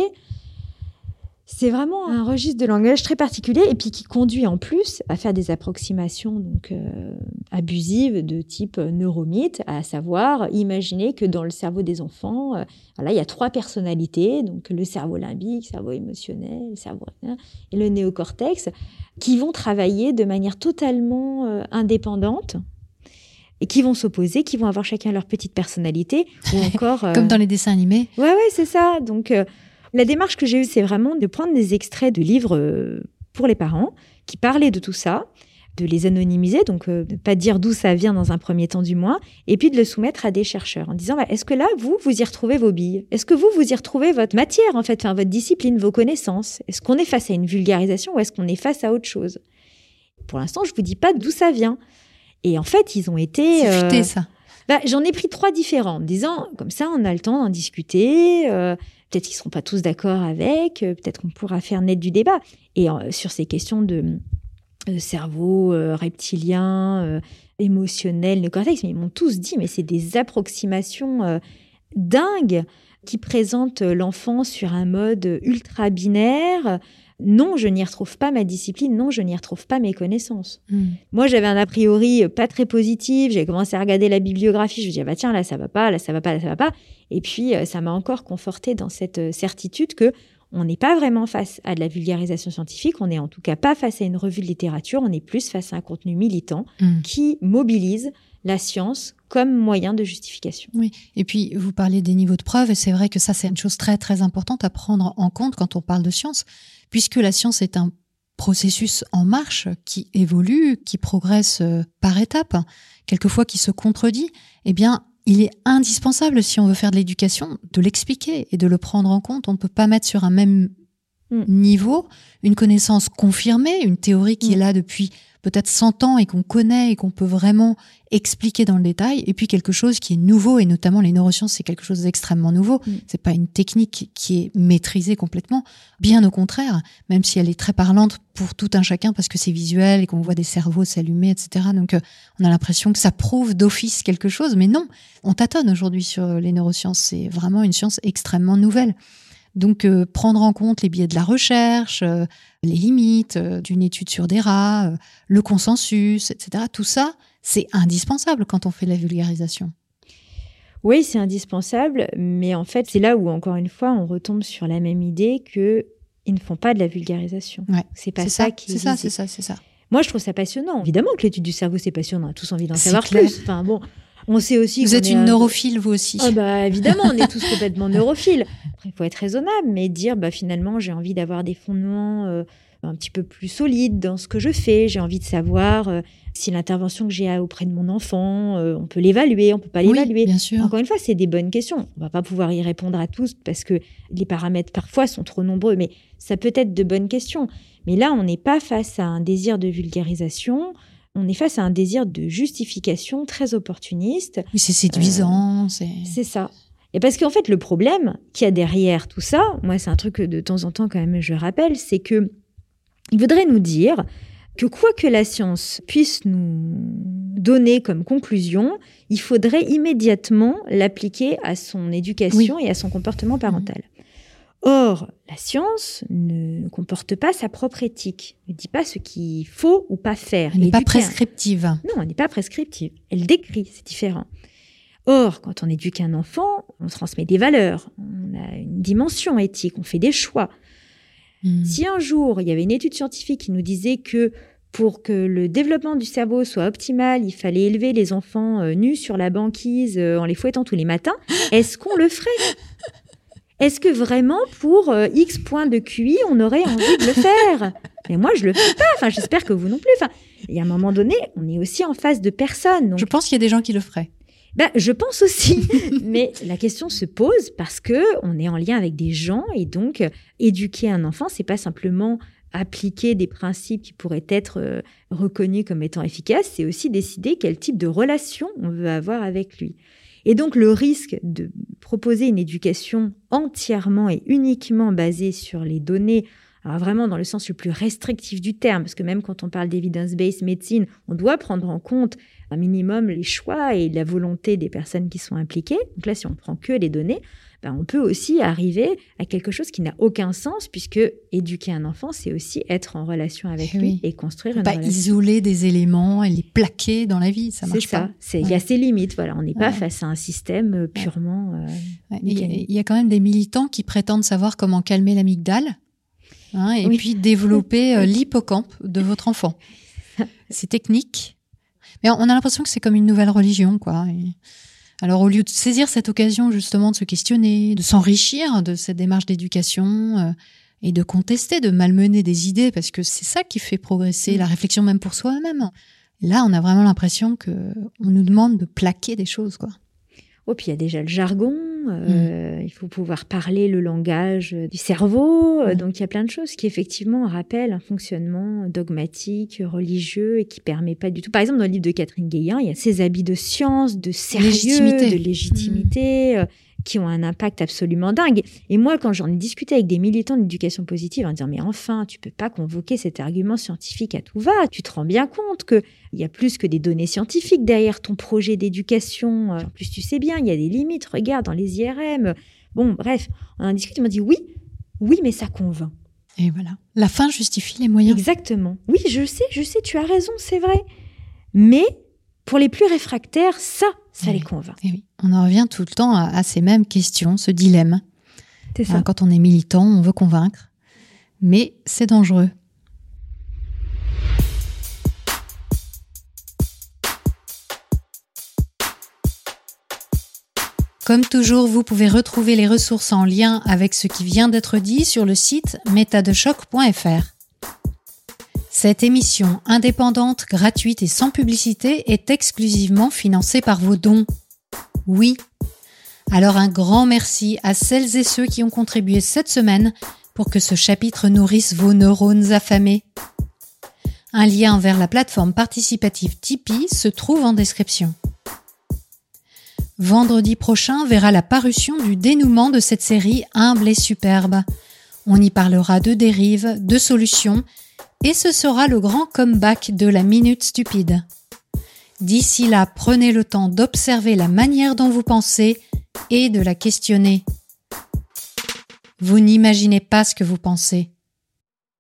C'est vraiment un registre de langage très particulier et puis qui conduit en plus à faire des approximations donc euh, abusives de type euh, neuromythe, à savoir imaginer que dans le cerveau des enfants, voilà, il y a trois personnalités, donc le cerveau limbique, le cerveau émotionnel, le cerveau et le néocortex, qui vont travailler de manière totalement indépendante et qui vont s'opposer, qui vont avoir chacun leur petite personnalité ou encore euh, Comme dans les dessins animés. Ouais, ouais, c'est ça. Donc, euh, la démarche que j'ai eue, c'est vraiment de prendre des extraits de livres euh, pour les parents qui parlaient de tout ça, de les anonymiser, donc euh, de pas dire d'où ça vient dans un premier temps du moins, et puis de le soumettre à des chercheurs en disant bah, est-ce que là, vous, vous y retrouvez vos billes? Est-ce que vous, vous y retrouvez votre matière, en fait, enfin, votre discipline, vos connaissances? Est-ce qu'on est face à une vulgarisation ou est-ce qu'on est face à autre chose? Pour l'instant, je vous dis pas d'où ça vient. Et en fait, ils ont été. C'est futé, euh, ça. bah, J'en ai pris trois différents, en me disant, comme ça, on a le temps d'en discuter. euh, peut-être qu'ils ne seront pas tous d'accord avec, euh, peut-être qu'on pourra faire naître du débat. Et euh, sur ces questions de, cerveau reptilien, émotionnel, néocortex, mais ils m'ont tous dit, mais c'est des approximations dingues qui présentent l'enfant sur un mode ultra binaire. Non, je n'y retrouve pas ma discipline, non, je n'y retrouve pas mes connaissances. Mhm. Moi, j'avais un a priori pas très positif. J'ai commencé à regarder la bibliographie. Je me disais, bah tiens, là, ça va pas, là, ça va pas, là, ça va pas. Et puis, euh, ça m'a encore conforté dans cette euh, certitude que on n'est pas vraiment face à de la vulgarisation scientifique. On n'est en tout cas pas face à une revue de littérature. On est plus face à un contenu militant Mhm. qui mobilise la science comme moyen de justification. Oui, et puis vous parlez des niveaux de preuve, et c'est vrai que ça, c'est une chose très, très importante à prendre en compte quand on parle de science, puisque la science est un processus en marche qui évolue, qui progresse euh, par étapes, quelquefois qui se contredit. Eh bien, il est indispensable, si on veut faire de l'éducation, de l'expliquer et de le prendre en compte. On ne peut pas mettre sur un même Mm. niveau une connaissance confirmée, une théorie qui Mm. est là depuis peut-être 100 ans et qu'on connaît et qu'on peut vraiment expliquer dans le détail, et puis quelque chose qui est nouveau, et notamment les neurosciences, c'est quelque chose d'extrêmement nouveau. Mm. C'est pas une technique qui est maîtrisée complètement, bien au contraire, même si elle est très parlante pour tout un chacun parce que c'est visuel et qu'on voit des cerveaux s'allumer, etc. Donc euh, on a l'impression que ça prouve d'office quelque chose, mais non, on tâtonne aujourd'hui sur les neurosciences. C'est vraiment une science extrêmement nouvelle. Donc euh, prendre en compte les biais de la recherche, euh, les limites euh, d'une étude sur des rats, le consensus, etc. Tout ça, c'est indispensable quand on fait de la vulgarisation. Oui, c'est indispensable, mais en fait, c'est là où, encore une fois, on retombe sur la même idée que ils ne font pas de la vulgarisation. Ouais, C'est pas ça, ça, qui c'est ça, c'est ça, c'est ça. Moi, je trouve ça passionnant. Évidemment que l'étude du cerveau, c'est passionnant. On a tous envie d'en savoir clair. plus. Enfin bon, on sait aussi. Vous êtes une un- neurophile, vous aussi. Ah bah évidemment, on est tous complètement neurophiles. Après, il faut être raisonnable, mais dire bah finalement j'ai envie d'avoir des fondements euh, un petit peu plus solides dans ce que je fais. J'ai envie de savoir euh, si l'intervention que j'ai auprès de mon enfant, euh, on peut l'évaluer, on peut pas oui, l'évaluer. bien sûr. Encore une fois, c'est des bonnes questions. On va pas pouvoir y répondre à tous parce que les paramètres parfois sont trop nombreux, mais ça peut être de bonnes questions. Mais là, on n'est pas face à un désir de vulgarisation. On est face à un désir de justification très opportuniste. Oui, c'est séduisant. c'est... C'est ça. Et parce qu'en fait, le problème qu'il y a derrière tout ça, moi, c'est un truc que de temps en temps, quand même, je rappelle, c'est que il voudrait nous dire que quoi que la science puisse nous donner comme conclusion, il faudrait immédiatement l'appliquer à son éducation et à son comportement parental. Or, la science ne comporte pas sa propre éthique, ne dit pas ce qu'il faut ou pas faire. Elle n'est pas un- prescriptive. non, elle n'est pas prescriptive. Elle décrit, c'est différent. Or, quand on éduque un enfant, on transmet des valeurs, on a une dimension éthique, on fait des choix. Hmm. Si un jour, il y avait une étude scientifique qui nous disait que pour que le développement du cerveau soit optimal, il fallait élever les enfants euh, nus sur la banquise euh, en les fouettant tous les matins, est-ce qu'on le ferait? Est-ce que vraiment, pour euh, X points de QI, on aurait envie de le faire? Mais moi, je le fais pas. Enfin, j'espère que vous non plus. Enfin, il y a un moment donné, on est aussi en face de personnes. Donc, Je pense qu'il y a des gens qui le feraient. ben, je pense aussi, mais la question se pose parce que on est en lien avec des gens et donc euh, éduquer un enfant, c'est pas simplement appliquer des principes qui pourraient être euh, reconnus comme étant efficaces, c'est aussi décider quel type de relation on veut avoir avec lui. Et donc le risque de proposer une éducation entièrement et uniquement basée sur les données, alors vraiment dans le sens le plus restrictif du terme, parce que même quand on parle d'evidence-based medicine, on doit prendre en compte un minimum les choix et la volonté des personnes qui sont impliquées. Donc là, si on prend que les données, ben, on peut aussi arriver à quelque chose qui n'a aucun sens, puisque éduquer un enfant, c'est aussi être en relation avec Eh lui et construire une pas relation. isoler des éléments et les plaquer dans la vie. Ça C'est marche ça. pas. C'est- Il y a ses limites. Voilà, on n'est pas Ouais. face à un système euh, purement. euh, Il y, a- quand même des militants qui prétendent savoir comment calmer l'amygdale hein, et Oui. puis développer euh, l'hippocampe de votre enfant. C'est technique. Mais on on a l'impression que c'est comme une nouvelle religion, quoi. Et alors, au lieu de saisir cette occasion justement de se questionner, de s'enrichir de cette démarche d'éducation euh, et de contester, de malmener des idées, parce que c'est ça qui fait progresser Mm. la réflexion même pour soi-même. Là, on a vraiment l'impression que on nous demande de plaquer des choses, quoi. Oh, puis il y a déjà le jargon. euh, Il faut pouvoir parler le langage euh, du cerveau. euh, Ouais. Donc il y a plein de choses qui effectivement rappellent un fonctionnement dogmatique, religieux et qui permet pas du tout. Par exemple, dans le livre de Catherine Guéhin, il y a ces habits de science, de sérieux, Légitimité. de légitimité. euh, qui ont un impact absolument dingue. Et moi, quand j'en ai discuté avec des militants d'éducation positive en disant, mais enfin, tu peux pas convoquer cet argument scientifique à tout va. Tu te rends bien compte que il y a plus que des données scientifiques derrière ton projet d'éducation. En plus, tu sais bien, il y a des limites. Regarde dans les IRM. Bon, bref, on en discute. Ils m'ont dit oui, oui, mais ça convainc. Et voilà. La fin justifie les moyens. Exactement. Oui, je sais, je sais, tu as raison, c'est vrai. Mais pour les plus réfractaires, ça, ça Oui. les convainc. Et oui, on en revient tout le temps à, à ces mêmes questions, ce dilemme. Hein, quand on est militant, on veut convaincre, mais c'est dangereux. Comme toujours, vous pouvez retrouver les ressources en lien avec ce qui vient d'être dit sur le site métadechoc.fr. Cette émission indépendante, gratuite et sans publicité est exclusivement financée par vos dons. Oui. Alors un grand merci à celles et ceux qui ont contribué cette semaine pour que ce chapitre nourrisse vos neurones affamés. Un lien vers la plateforme participative Tipeee se trouve en description. Vendredi prochain verra la parution du dénouement de cette série humble et superbe. On y parlera de dérives, de solutions, et ce sera le grand comeback de la minute stupide. D'ici là, prenez le temps d'observer la manière dont vous pensez et de la questionner. Vous n'imaginez pas ce que vous pensez.